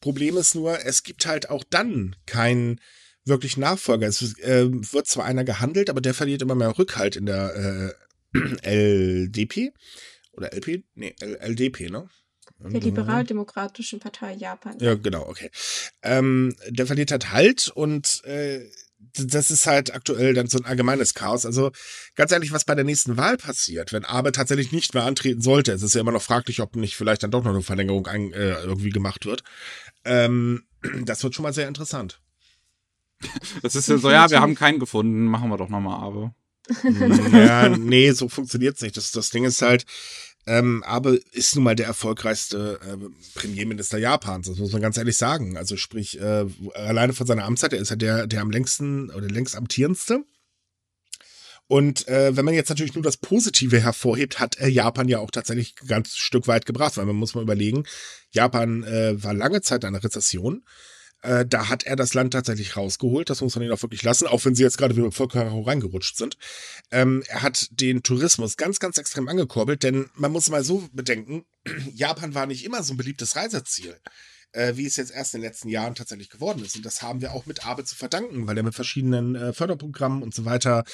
Problem ist nur, es gibt halt auch dann kein wirklich Nachfolger. Es äh, wird zwar einer gehandelt, aber der verliert immer mehr Rückhalt in der äh, LDP oder LP? Nee, LDP, ne? Der Liberaldemokratischen Partei Japan. Ja, genau, okay. Ähm, der verliert halt Halt und äh, das ist halt aktuell dann so ein allgemeines Chaos. Also ganz ehrlich, was bei der nächsten Wahl passiert, wenn Abe tatsächlich nicht mehr antreten sollte, es ist ja immer noch fraglich, ob nicht vielleicht dann doch noch eine Verlängerung ein, äh, irgendwie gemacht wird. Ähm, das wird schon mal sehr interessant. Das ist ja so, ja, wir haben keinen gefunden, machen wir doch nochmal aber. Ja, nee, so funktioniert's nicht. Das, das Ding ist halt, ähm, Abe ist nun mal der erfolgreichste äh, Premierminister Japans, das muss man ganz ehrlich sagen. Also sprich, äh, alleine von seiner Amtszeit, er ist ja der, der am längsten oder längst amtierendste. Und äh, wenn man jetzt natürlich nur das Positive hervorhebt, hat äh, Japan ja auch tatsächlich ein ganz Stück weit gebracht, weil man muss mal überlegen, Japan äh, war lange Zeit in einer Rezession. Da hat er das Land tatsächlich rausgeholt. Das muss man ihn auch wirklich lassen, auch wenn sie jetzt gerade wieder mit Volker reingerutscht sind. Ähm, er hat den Tourismus ganz, ganz extrem angekurbelt, denn man muss mal so bedenken, Japan war nicht immer so ein beliebtes Reiseziel äh, wie es jetzt erst in den letzten Jahren tatsächlich geworden ist. Und das haben wir auch mit Abe zu verdanken, weil er mit verschiedenen äh, Förderprogrammen und so weiter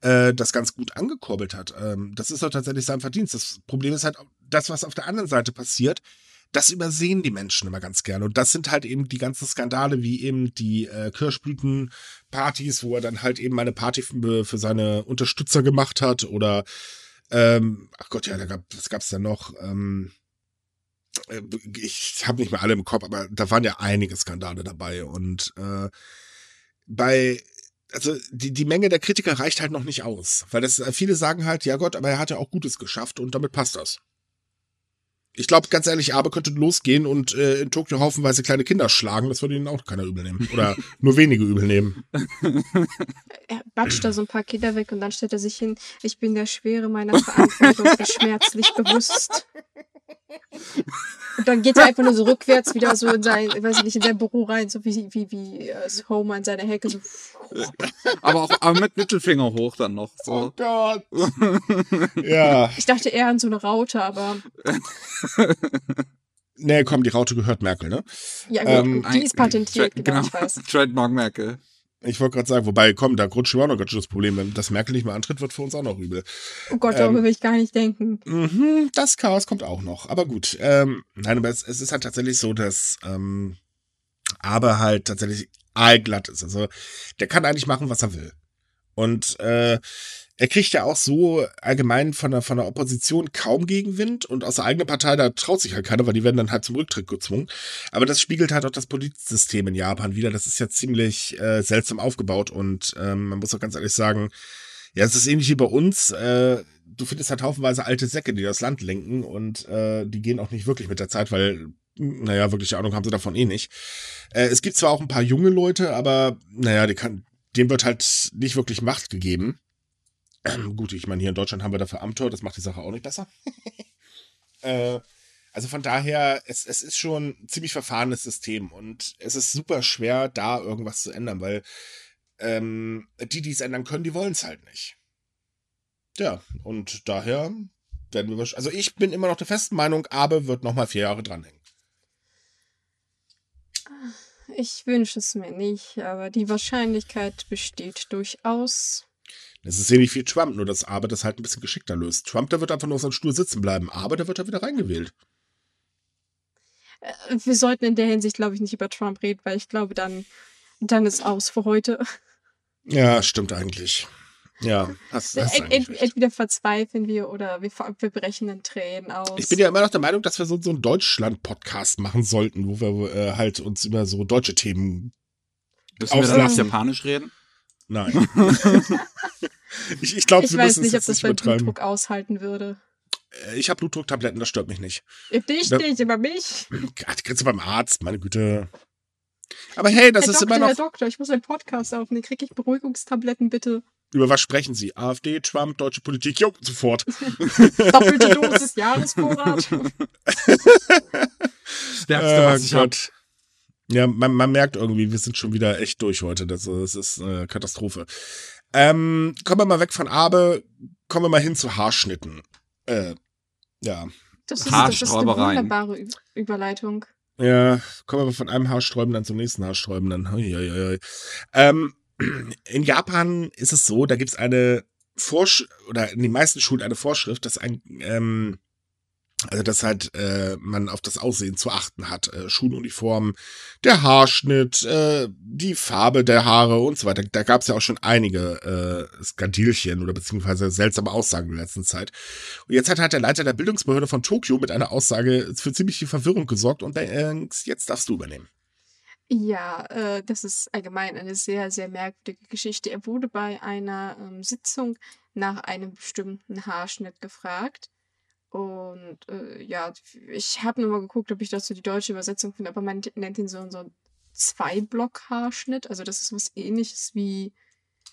äh, das ganz gut angekurbelt hat. Ähm, das ist doch tatsächlich sein Verdienst. Das Problem ist halt das, was auf der anderen Seite passiert das übersehen die Menschen immer ganz gerne. Und das sind halt eben die ganzen Skandale, wie eben die äh, Kirschblütenpartys, wo er dann halt eben eine Party für, für seine Unterstützer gemacht hat. Oder, ähm, ach Gott, ja, da gab, was gab's da noch? Ähm, äh, ich habe nicht mehr alle im Kopf, aber da waren ja einige Skandale dabei. Und äh, bei also die, die Menge der Kritiker reicht halt noch nicht aus. Weil das viele sagen halt, ja Gott, aber er hat ja auch Gutes geschafft und damit passt das. Ich glaube, ganz ehrlich, Abe könnte losgehen und äh, in Tokio haufenweise kleine Kinder schlagen. Das würde ihnen auch keiner übel nehmen. Oder nur wenige übel nehmen. Er batscht da so ein paar Kinder weg und dann stellt er sich hin, ich bin der Schwere meiner Verantwortung schmerzlich bewusst. Und dann geht er einfach nur so rückwärts wieder so in sein, weiß ich nicht, in sein Büro rein, so wie, wie, wie äh, Homer in seiner Hecke. So. aber auch aber mit Mittelfinger hoch dann noch. So. Oh Gott. ja. Ich dachte eher an so eine Raute, aber. Nee, komm, die Raute gehört Merkel, ne? Ja, gut, ähm, die ist patentiert, genau, genau, ich weiß. Trademark Merkel. Ich wollte gerade sagen, wobei, komm, da rutscht wir auch noch ganz schön das Problem. Wenn das Merkel nicht mehr antritt, wird für uns auch noch übel. Oh Gott, darüber ähm, will ich gar nicht denken. Mh, das Chaos kommt auch noch. Aber gut. Ähm, nein, aber es, es, ist halt tatsächlich so, dass ähm, aber halt tatsächlich allglatt ist. Also der kann eigentlich machen, was er will. Und äh, er kriegt ja auch so allgemein von der, von der Opposition kaum Gegenwind und aus der eigenen Partei, da traut sich halt keiner, weil die werden dann halt zum Rücktritt gezwungen. Aber das spiegelt halt auch das Politsystem in Japan wieder. Das ist ja ziemlich äh, seltsam aufgebaut und ähm, man muss auch ganz ehrlich sagen, ja, es ist ähnlich wie bei uns. Äh, du findest halt haufenweise alte Säcke, die das Land lenken und äh, die gehen auch nicht wirklich mit der Zeit, weil naja, wirkliche Ahnung haben sie davon eh nicht. Äh, es gibt zwar auch ein paar junge Leute, aber naja, die kann, dem wird halt nicht wirklich Macht gegeben. Gut, ich meine, hier in Deutschland haben wir dafür Amtor, das macht die Sache auch nicht besser. äh, also von daher, es, es ist schon ein ziemlich verfahrenes System und es ist super schwer, da irgendwas zu ändern, weil ähm, die, die es ändern können, die wollen es halt nicht. Ja, und daher werden wir, also ich bin immer noch der festen Meinung, Abe wird nochmal vier Jahre dranhängen. Ich wünsche es mir nicht, aber die Wahrscheinlichkeit besteht durchaus. Es ist ähnlich wie Trump, nur dass Abe das halt ein bisschen geschickter löst. Trump, der wird einfach nur auf seinem Stuhl sitzen bleiben, aber der wird da wieder reingewählt. Äh, wir sollten in der Hinsicht, glaube ich, nicht über Trump reden, weil ich glaube, dann, dann ist aus für heute. Ja, stimmt eigentlich. Ja, das, das ent, ent, entweder verzweifeln wir oder wir, wir brechen in Tränen aus. Ich bin ja immer noch der Meinung, dass wir so, so einen Deutschland-Podcast machen sollten, wo wir äh, halt uns über so deutsche Themen Müssen wir dann auf Japanisch reden? Nein. ich ich glaube, wir weiß nicht, ob das bei Blutdruck aushalten würde. Äh, ich habe Blutdrucktabletten, das stört mich nicht. Dich nicht, aber mich. Die kriegst du beim Arzt, meine Güte. Aber hey, das Herr ist Doktor, immer noch. Herr Doktor, ich muss einen Podcast aufnehmen. Kriege ich Beruhigungstabletten bitte? Über was sprechen Sie? AfD, Trump, deutsche Politik? Jo, sofort. Doppelte Dosis Jahresvorrat. Stärkste, was ich hab. Ja, man, man merkt irgendwie, wir sind schon wieder echt durch heute. Das, das ist eine Katastrophe. Ähm, kommen wir mal weg von Abe, kommen wir mal hin zu Haarschnitten. Äh, ja. Das ist, das ist eine wunderbare Überleitung. Ja, kommen wir von einem Haarsträuben dann zum nächsten Haarsträuben dann. Ähm, in Japan ist es so, da gibt es eine Vorsch oder in den meisten Schulen eine Vorschrift, dass ein ähm, also dass halt äh, man auf das Aussehen zu achten hat. Äh, Schuluniform, der Haarschnitt, äh, die Farbe der Haare und so weiter. Da gab es ja auch schon einige äh, Skandilchen oder beziehungsweise seltsame Aussagen in der letzten Zeit. Und jetzt hat halt der Leiter der Bildungsbehörde von Tokio mit einer Aussage für ziemlich viel Verwirrung gesorgt und äh, jetzt darfst du übernehmen. Ja, äh, das ist allgemein eine sehr, sehr merkwürdige Geschichte. Er wurde bei einer ähm, Sitzung nach einem bestimmten Haarschnitt gefragt. Und äh, ja, ich habe nur mal geguckt, ob ich dazu die deutsche Übersetzung finde, aber man nennt ihn so, so Zwei-Block-Haarschnitt. Also das ist was ähnliches wie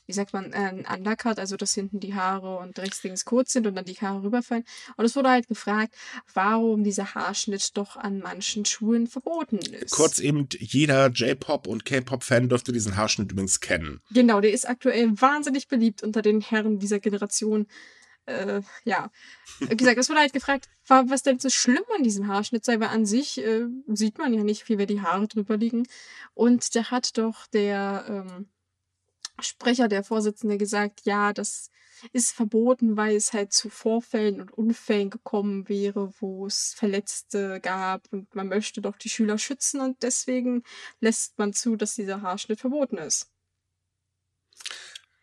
wie sagt man, äh, ein Undercut, also dass hinten die Haare und rechts links kurz sind und dann die Haare rüberfallen. Und es wurde halt gefragt, warum dieser Haarschnitt doch an manchen Schulen verboten ist. Kurz eben, jeder J-Pop und K-Pop-Fan dürfte diesen Haarschnitt übrigens kennen. Genau, der ist aktuell wahnsinnig beliebt unter den Herren dieser Generation. Äh, ja, wie gesagt, es wurde halt gefragt, was denn so schlimm an diesem Haarschnitt sei, weil an sich äh, sieht man ja nicht viel, wer die Haare drüber liegen. Und da hat doch der, ähm, Sprecher, der Vorsitzende, gesagt, ja, das ist verboten, weil es halt zu Vorfällen und Unfällen gekommen wäre, wo es Verletzte gab und man möchte doch die Schüler schützen und deswegen lässt man zu, dass dieser Haarschnitt verboten ist.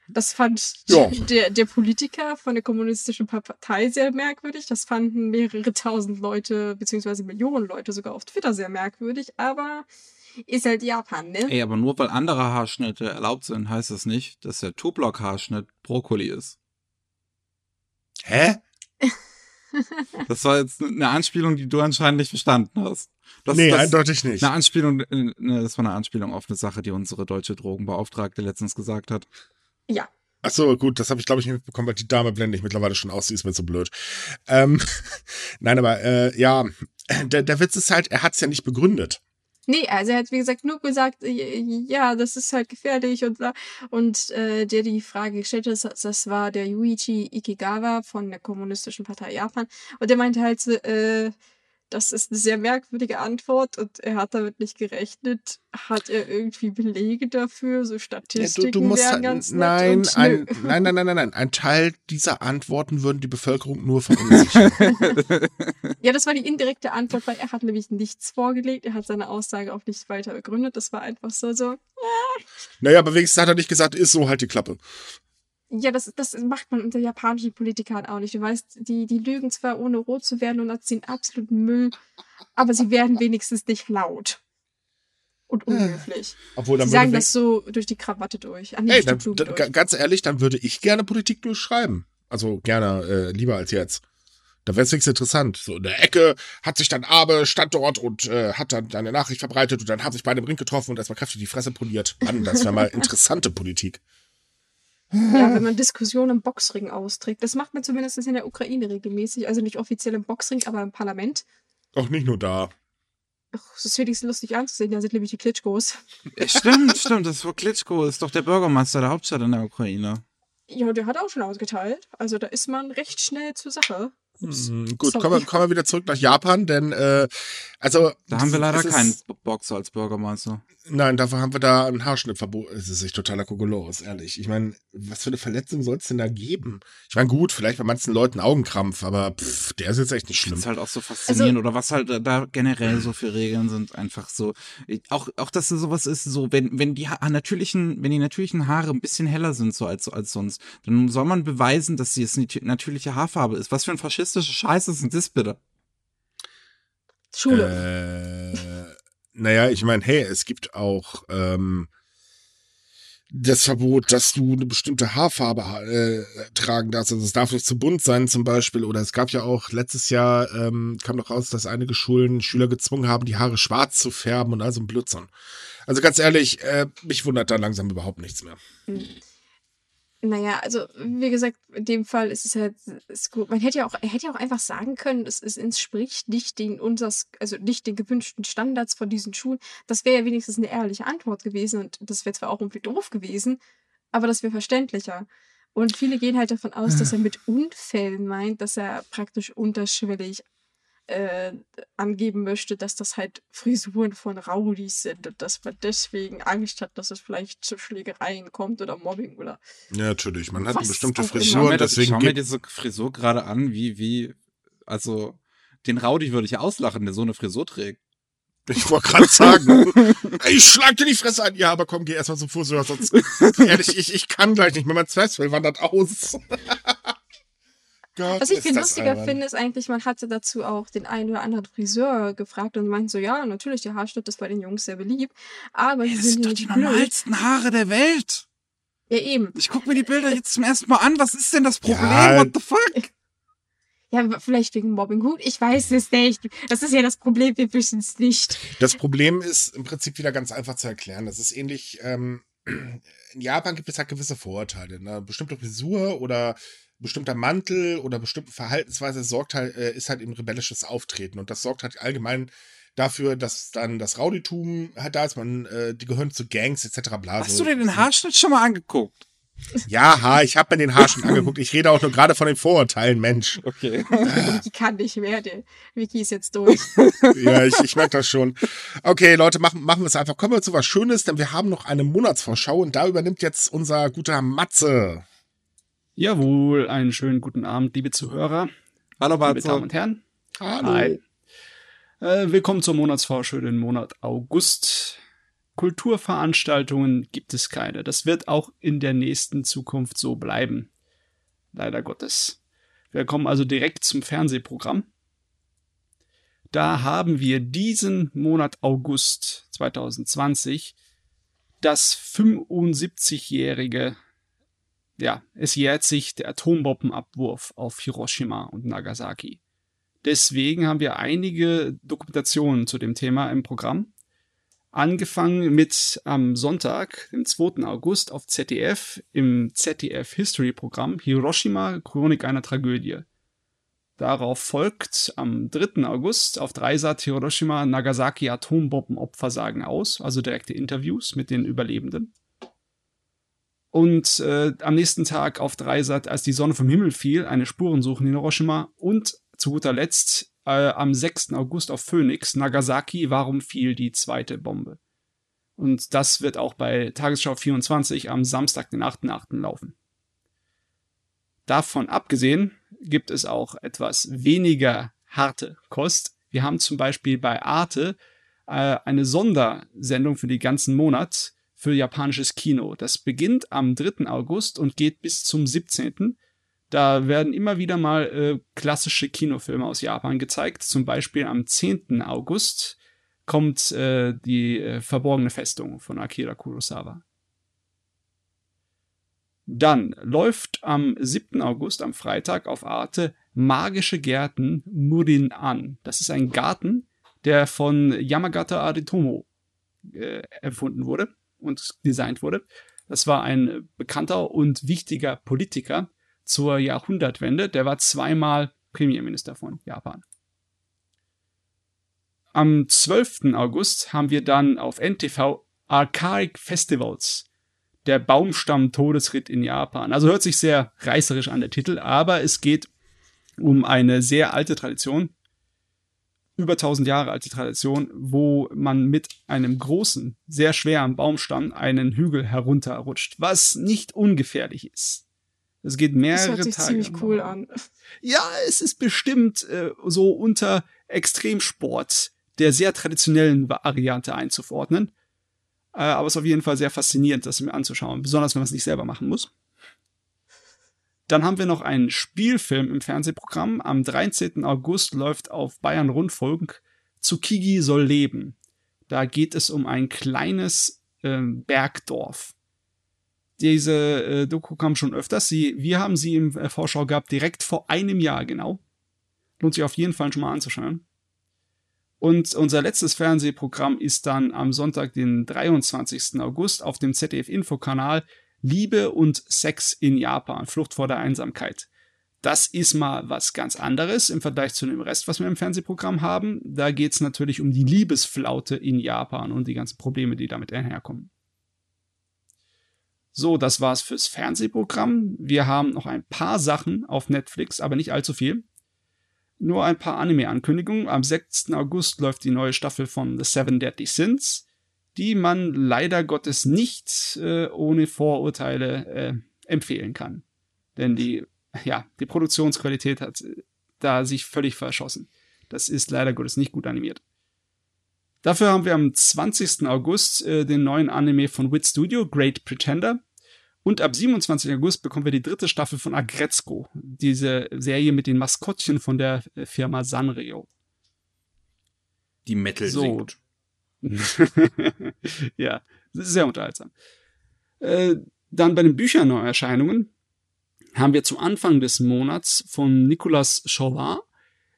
Das fand ja. der, der Politiker von der Kommunistischen Partei sehr merkwürdig. Das fanden mehrere tausend Leute, beziehungsweise Millionen Leute sogar auf Twitter sehr merkwürdig. Aber ist halt Japan, ne? Ey, aber nur weil andere Haarschnitte erlaubt sind, heißt das nicht, dass der Two-Block-Haarschnitt Brokkoli ist. Hä? das war jetzt eine Anspielung, die du anscheinend nicht verstanden hast. Das, nee, das, eindeutig nicht. Eine Anspielung, äh, ne, das war eine Anspielung auf eine Sache, die unsere deutsche Drogenbeauftragte letztens gesagt hat. Ja. Ach so, gut, das habe ich glaube ich nicht mitbekommen, weil die Dame blende ich mittlerweile schon aus, sie ist mir zu blöd. Ähm, Nein, aber äh, ja, der, der Witz ist halt, er hat es ja nicht begründet. Nee, also er hat wie gesagt nur gesagt, ja, das ist halt gefährlich und und äh, der die Frage gestellt hat, das, war der Yuichi Ikigawa von der Kommunistischen Partei Japan. Und der meinte halt äh, das ist eine sehr merkwürdige Antwort und er hat damit nicht gerechnet. Hat er irgendwie Belege dafür? So Statistiken ja, du, du musst wären halt, ganz nein, ein, nein, nein, nein, nein, nein. Ein Teil dieser Antworten würden die Bevölkerung nur verunsichern. ja, das war die indirekte Antwort, weil er hat nämlich nichts vorgelegt. Er hat seine Aussage auch nicht weiter begründet. Das war einfach so so. Naja, aber wenigstens hat er nicht gesagt, ist so halt die Klappe. Ja, das, das macht man unter japanischen Politikern auch nicht. Du weißt, die, die lügen zwar ohne rot zu werden und erzählen absoluten Müll, aber sie werden wenigstens nicht laut. Und unhöflich. Obwohl, dann sie sagen das so durch die Krawatte durch. Ach, Ey, dann, dann, durch. ganz ehrlich, dann würde ich gerne Politik durchschreiben. Also gerne, äh, lieber als jetzt. Da wäre es wenigstens interessant. So in der Ecke hat sich dann Abe Standort und äh, hat dann eine Nachricht verbreitet und dann haben sich beide im Ring getroffen und erstmal kräftig die Fresse poliert. Mann, das wäre mal interessante Politik. Ja, wenn man Diskussionen im Boxring austrägt. Das macht man zumindest in der Ukraine regelmäßig. Also nicht offiziell im Boxring, aber im Parlament. Auch nicht nur da. Ach, das ist wenigstens lustig anzusehen. Da sind nämlich die Klitschkos. Stimmt, stimmt. Das war Klitschko. Ist doch der Bürgermeister der Hauptstadt in der Ukraine. Ja, der hat auch schon ausgeteilt. Also da ist man recht schnell zur Sache. Mhm, gut, kommen wir, kommen wir wieder zurück nach Japan, denn äh, also da haben wir leider keinen Boxer als Bürgermeister. Nein, dafür haben wir da ein Haarschnittverbot. Es ist echt totaler Kokolores, ehrlich. Ich meine, was für eine Verletzung soll es denn da geben? Ich meine, gut, vielleicht bei manchen Leuten Augenkrampf, aber pff, der ist jetzt echt nicht schlimm. Das ist halt auch so faszinierend. Also, oder was halt da generell so für Regeln sind, einfach so. Auch, auch dass da sowas ist, so, wenn, wenn die ha natürlichen, wenn die natürlichen Haare ein bisschen heller sind, so als, als sonst, dann soll man beweisen, dass sie es eine natürliche Haarfarbe ist. Was für ein faschistischer Scheiß ist denn das bitte? Schule. Äh, naja, ich meine, hey, es gibt auch ähm, das Verbot, dass du eine bestimmte Haarfarbe äh, tragen darfst. Also es darf nicht zu bunt sein zum Beispiel. Oder es gab ja auch letztes Jahr, ähm, kam noch raus, dass einige Schulen Schüler gezwungen haben, die Haare schwarz zu färben und also ein Blödsinn. Also ganz ehrlich, äh, mich wundert da langsam überhaupt nichts mehr. Mhm. Naja, also wie gesagt, in dem Fall ist es halt ist gut. Man hätte ja auch, er hätte ja auch einfach sagen können, es, es entspricht nicht den unsers, also nicht den gewünschten Standards von diesen Schulen. Das wäre ja wenigstens eine ehrliche Antwort gewesen und das wäre zwar auch irgendwie doof gewesen, aber das wäre verständlicher. Und viele gehen halt davon aus, dass er mit Unfällen meint, dass er praktisch unterschwellig äh, angeben möchte, dass das halt Frisuren von Rowdies sind und dass man deswegen Angst hat, dass es vielleicht zu Schlägereien kommt oder Mobbing oder. Ja, natürlich. Man hat eine bestimmte Frisur, deswegen. Ich schau mir diese Frisur gerade an, wie, wie, also, den Rowdy würde ich auslachen, der so eine Frisur trägt. Ich wollte gerade sagen, ich schlag dir die Fresse an. Ja, aber komm, geh erstmal zum Friseur, sonst, ehrlich, ich, ich kann gleich nicht mehr. Mein Zwerchfell wandert aus. Gott, Was ich viel lustiger finde, ist eigentlich, man hatte dazu auch den einen oder anderen Friseur gefragt und meinten so, ja, natürlich, der Haarschnitt ist bei den Jungs sehr beliebt, aber hey, das sind doch die normalsten Haare der Welt. Ja, eben. Ich gucke mir die Bilder jetzt zum ersten Mal an. Was ist denn das Problem? Ja, What the fuck? Ja, vielleicht wegen Mobbing. Gut, ich weiß es nicht. Das ist ja das Problem, wir wissen es nicht. Das Problem ist im Prinzip wieder ganz einfach zu erklären. Das ist ähnlich, ähm, in Japan gibt es halt gewisse Vorurteile. Ne? Bestimmte Frisur oder bestimmter Mantel oder bestimmte Verhaltensweise sorgt halt, äh, ist halt eben rebellisches Auftreten. Und das sorgt halt allgemein dafür, dass dann das Rauditum halt da ist, man, äh, die gehören zu Gangs etc. Bla, Hast so. du dir den Haarschnitt schon mal angeguckt? Ja, ha, ich habe mir den Haarschnitt angeguckt. Ich rede auch nur gerade von den Vorurteilen, Mensch. Okay. Ich kann nicht mehr, der Wiki ist jetzt durch. ja, ich, ich merke das schon. Okay, Leute, machen, machen wir es einfach. Kommen wir zu was Schönes, denn wir haben noch eine Monatsvorschau und da übernimmt jetzt unser guter Matze. Jawohl, einen schönen guten Abend, liebe Zuhörer. Hallo, Bart. Liebe Damen und Herren. Hallo. Hi. Äh, willkommen zur Monatsvorschau den Monat August. Kulturveranstaltungen gibt es keine. Das wird auch in der nächsten Zukunft so bleiben. Leider Gottes. Wir kommen also direkt zum Fernsehprogramm. Da haben wir diesen Monat August 2020 das 75-jährige ja, es jährt sich der Atombombenabwurf auf Hiroshima und Nagasaki. Deswegen haben wir einige Dokumentationen zu dem Thema im Programm. Angefangen mit am Sonntag, dem 2. August auf ZDF im ZDF History Programm Hiroshima Chronik einer Tragödie. Darauf folgt am 3. August auf Dreisat Hiroshima Nagasaki Atombombenopfer sagen aus, also direkte Interviews mit den Überlebenden. Und äh, am nächsten Tag auf Dreisat, als die Sonne vom Himmel fiel, eine Spurensuche in Hiroshima. Und zu guter Letzt äh, am 6. August auf Phoenix, Nagasaki, warum fiel die zweite Bombe? Und das wird auch bei Tagesschau 24 am Samstag, den 8.8. laufen. Davon abgesehen gibt es auch etwas weniger harte Kost. Wir haben zum Beispiel bei Arte äh, eine Sondersendung für den ganzen Monat für japanisches Kino. Das beginnt am 3. August und geht bis zum 17. Da werden immer wieder mal äh, klassische Kinofilme aus Japan gezeigt. Zum Beispiel am 10. August kommt äh, die äh, Verborgene Festung von Akira Kurosawa. Dann läuft am 7. August, am Freitag, auf Arte Magische Gärten Murin an. Das ist ein Garten, der von Yamagata Aritomo äh, erfunden wurde und designt wurde. Das war ein bekannter und wichtiger Politiker zur Jahrhundertwende. Der war zweimal Premierminister von Japan. Am 12. August haben wir dann auf NTV Archaic Festivals, der Baumstamm-Todesritt in Japan. Also hört sich sehr reißerisch an der Titel, aber es geht um eine sehr alte Tradition, über 1000 Jahre alte Tradition, wo man mit einem großen, sehr schweren Baumstamm einen Hügel herunterrutscht, was nicht ungefährlich ist. Es geht mehrere Das hört sich Tage. ziemlich cool an. Ja, es ist bestimmt äh, so unter Extremsport der sehr traditionellen Variante einzuverordnen. Äh, aber es ist auf jeden Fall sehr faszinierend, das mir anzuschauen, besonders wenn man es nicht selber machen muss. Dann haben wir noch einen Spielfilm im Fernsehprogramm. Am 13. August läuft auf Bayern Rundfunk Tsukigi soll leben. Da geht es um ein kleines ähm, Bergdorf. Diese äh, Doku kam schon öfters. Sie, wir haben sie im äh, Vorschau gehabt, direkt vor einem Jahr genau. Lohnt sich auf jeden Fall schon mal anzuschauen. Und unser letztes Fernsehprogramm ist dann am Sonntag, den 23. August, auf dem ZDF-Info-Kanal Liebe und Sex in Japan, Flucht vor der Einsamkeit. Das ist mal was ganz anderes im Vergleich zu dem Rest, was wir im Fernsehprogramm haben. Da geht es natürlich um die Liebesflaute in Japan und die ganzen Probleme, die damit einherkommen. So, das war's fürs Fernsehprogramm. Wir haben noch ein paar Sachen auf Netflix, aber nicht allzu viel. Nur ein paar Anime-Ankündigungen. Am 6. August läuft die neue Staffel von The Seven Deadly Sins, die man leider Gottes nicht äh, ohne Vorurteile äh, empfehlen kann. Denn die, ja, die Produktionsqualität hat äh, da sich völlig verschossen. Das ist leider Gottes nicht gut animiert. Dafür haben wir am 20. August äh, den neuen Anime von Wit Studio, Great Pretender. Und ab 27. August bekommen wir die dritte Staffel von Agretzko, diese Serie mit den Maskottchen von der äh, Firma Sanrio. Die Metal So. singt. ja, das ist sehr unterhaltsam. Äh, dann bei den Bücherneuerscheinungen haben wir zum Anfang des Monats von Nicolas Chauvin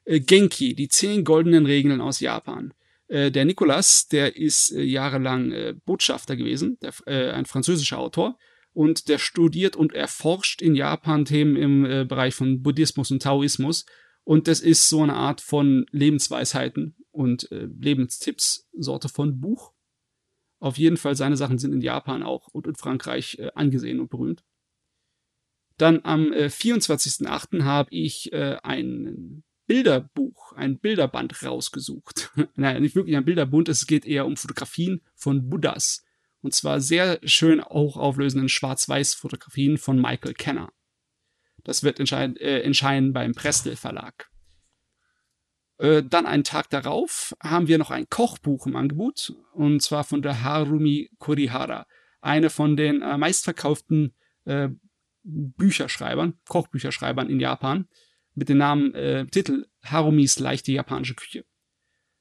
äh, Genki, die zehn goldenen Regeln aus Japan. Äh, der Nicolas, der ist äh, jahrelang äh, Botschafter gewesen, der, äh, ein französischer Autor, und der studiert und erforscht in Japan Themen im Bereich von Buddhismus und Taoismus. Und das ist so eine Art von Lebensweisheiten und äh, Lebenstipps, Sorte von Buch. Auf jeden Fall, seine Sachen sind in Japan auch und in Frankreich äh, angesehen und berühmt. Dann am äh, 24.08. habe ich äh, ein Bilderbuch, ein Bilderband rausgesucht. Nein, nicht wirklich ein Bilderbund, es geht eher um Fotografien von Buddhas. Und zwar sehr schön auch auflösenden Schwarz-Weiß-Fotografien von Michael Kenner. Das wird entscheid äh, entscheiden beim Prestel Verlag. Äh, dann einen Tag darauf haben wir noch ein Kochbuch im Angebot. Und zwar von der Harumi Kurihara. Eine von den äh, meistverkauften äh, Bücherschreibern, Kochbücherschreibern in Japan. Mit dem Namen, äh, Titel Harumis leichte japanische Küche.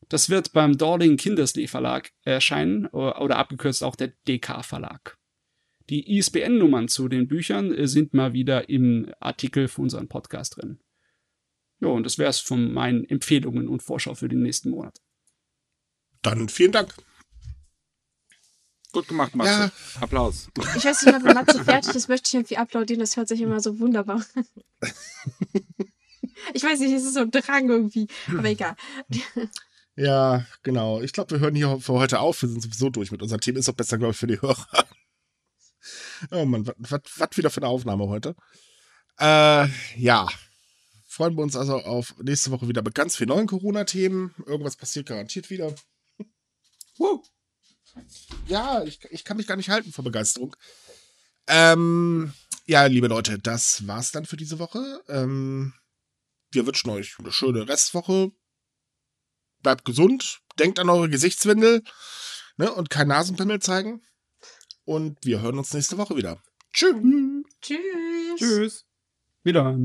Das wird beim Dorling Kindersley Verlag erscheinen oder, oder abgekürzt auch der DK Verlag. Die ISBN-Nummern zu den Büchern äh, sind mal wieder im Artikel für unseren Podcast drin. Ja, und das wäre es von meinen Empfehlungen und Vorschau für den nächsten Monat. Dann vielen Dank. Gut gemacht, Matze. Ja. Applaus. Ich weiß nicht, wenn Matze fertig ist, möchte ich irgendwie applaudieren. Das hört sich immer so wunderbar an. Ich weiß nicht, es ist so ein Drang irgendwie. Aber egal. Ja, genau. Ich glaube, wir hören hier für heute auf. Wir sind sowieso durch mit unserem Team. Ist doch besser, glaube ich, für die Hörer. Oh Mann, was wieder für eine Aufnahme heute. Äh, ja. Freuen wir uns also auf nächste Woche wieder mit ganz vielen neuen Corona-Themen. Irgendwas passiert garantiert wieder. Woo. Ja, ich, ich kann mich gar nicht halten vor Begeisterung. Ähm, ja, liebe Leute, das war's dann für diese Woche. Ähm, wir wünschen euch eine schöne Restwoche. Bleibt gesund, denkt an eure Gesichtswindel ne, und kein Nasenpimmel zeigen. Und wir hören uns nächste Woche wieder. Tschüss. Tschüss. Tschüss. Wieder.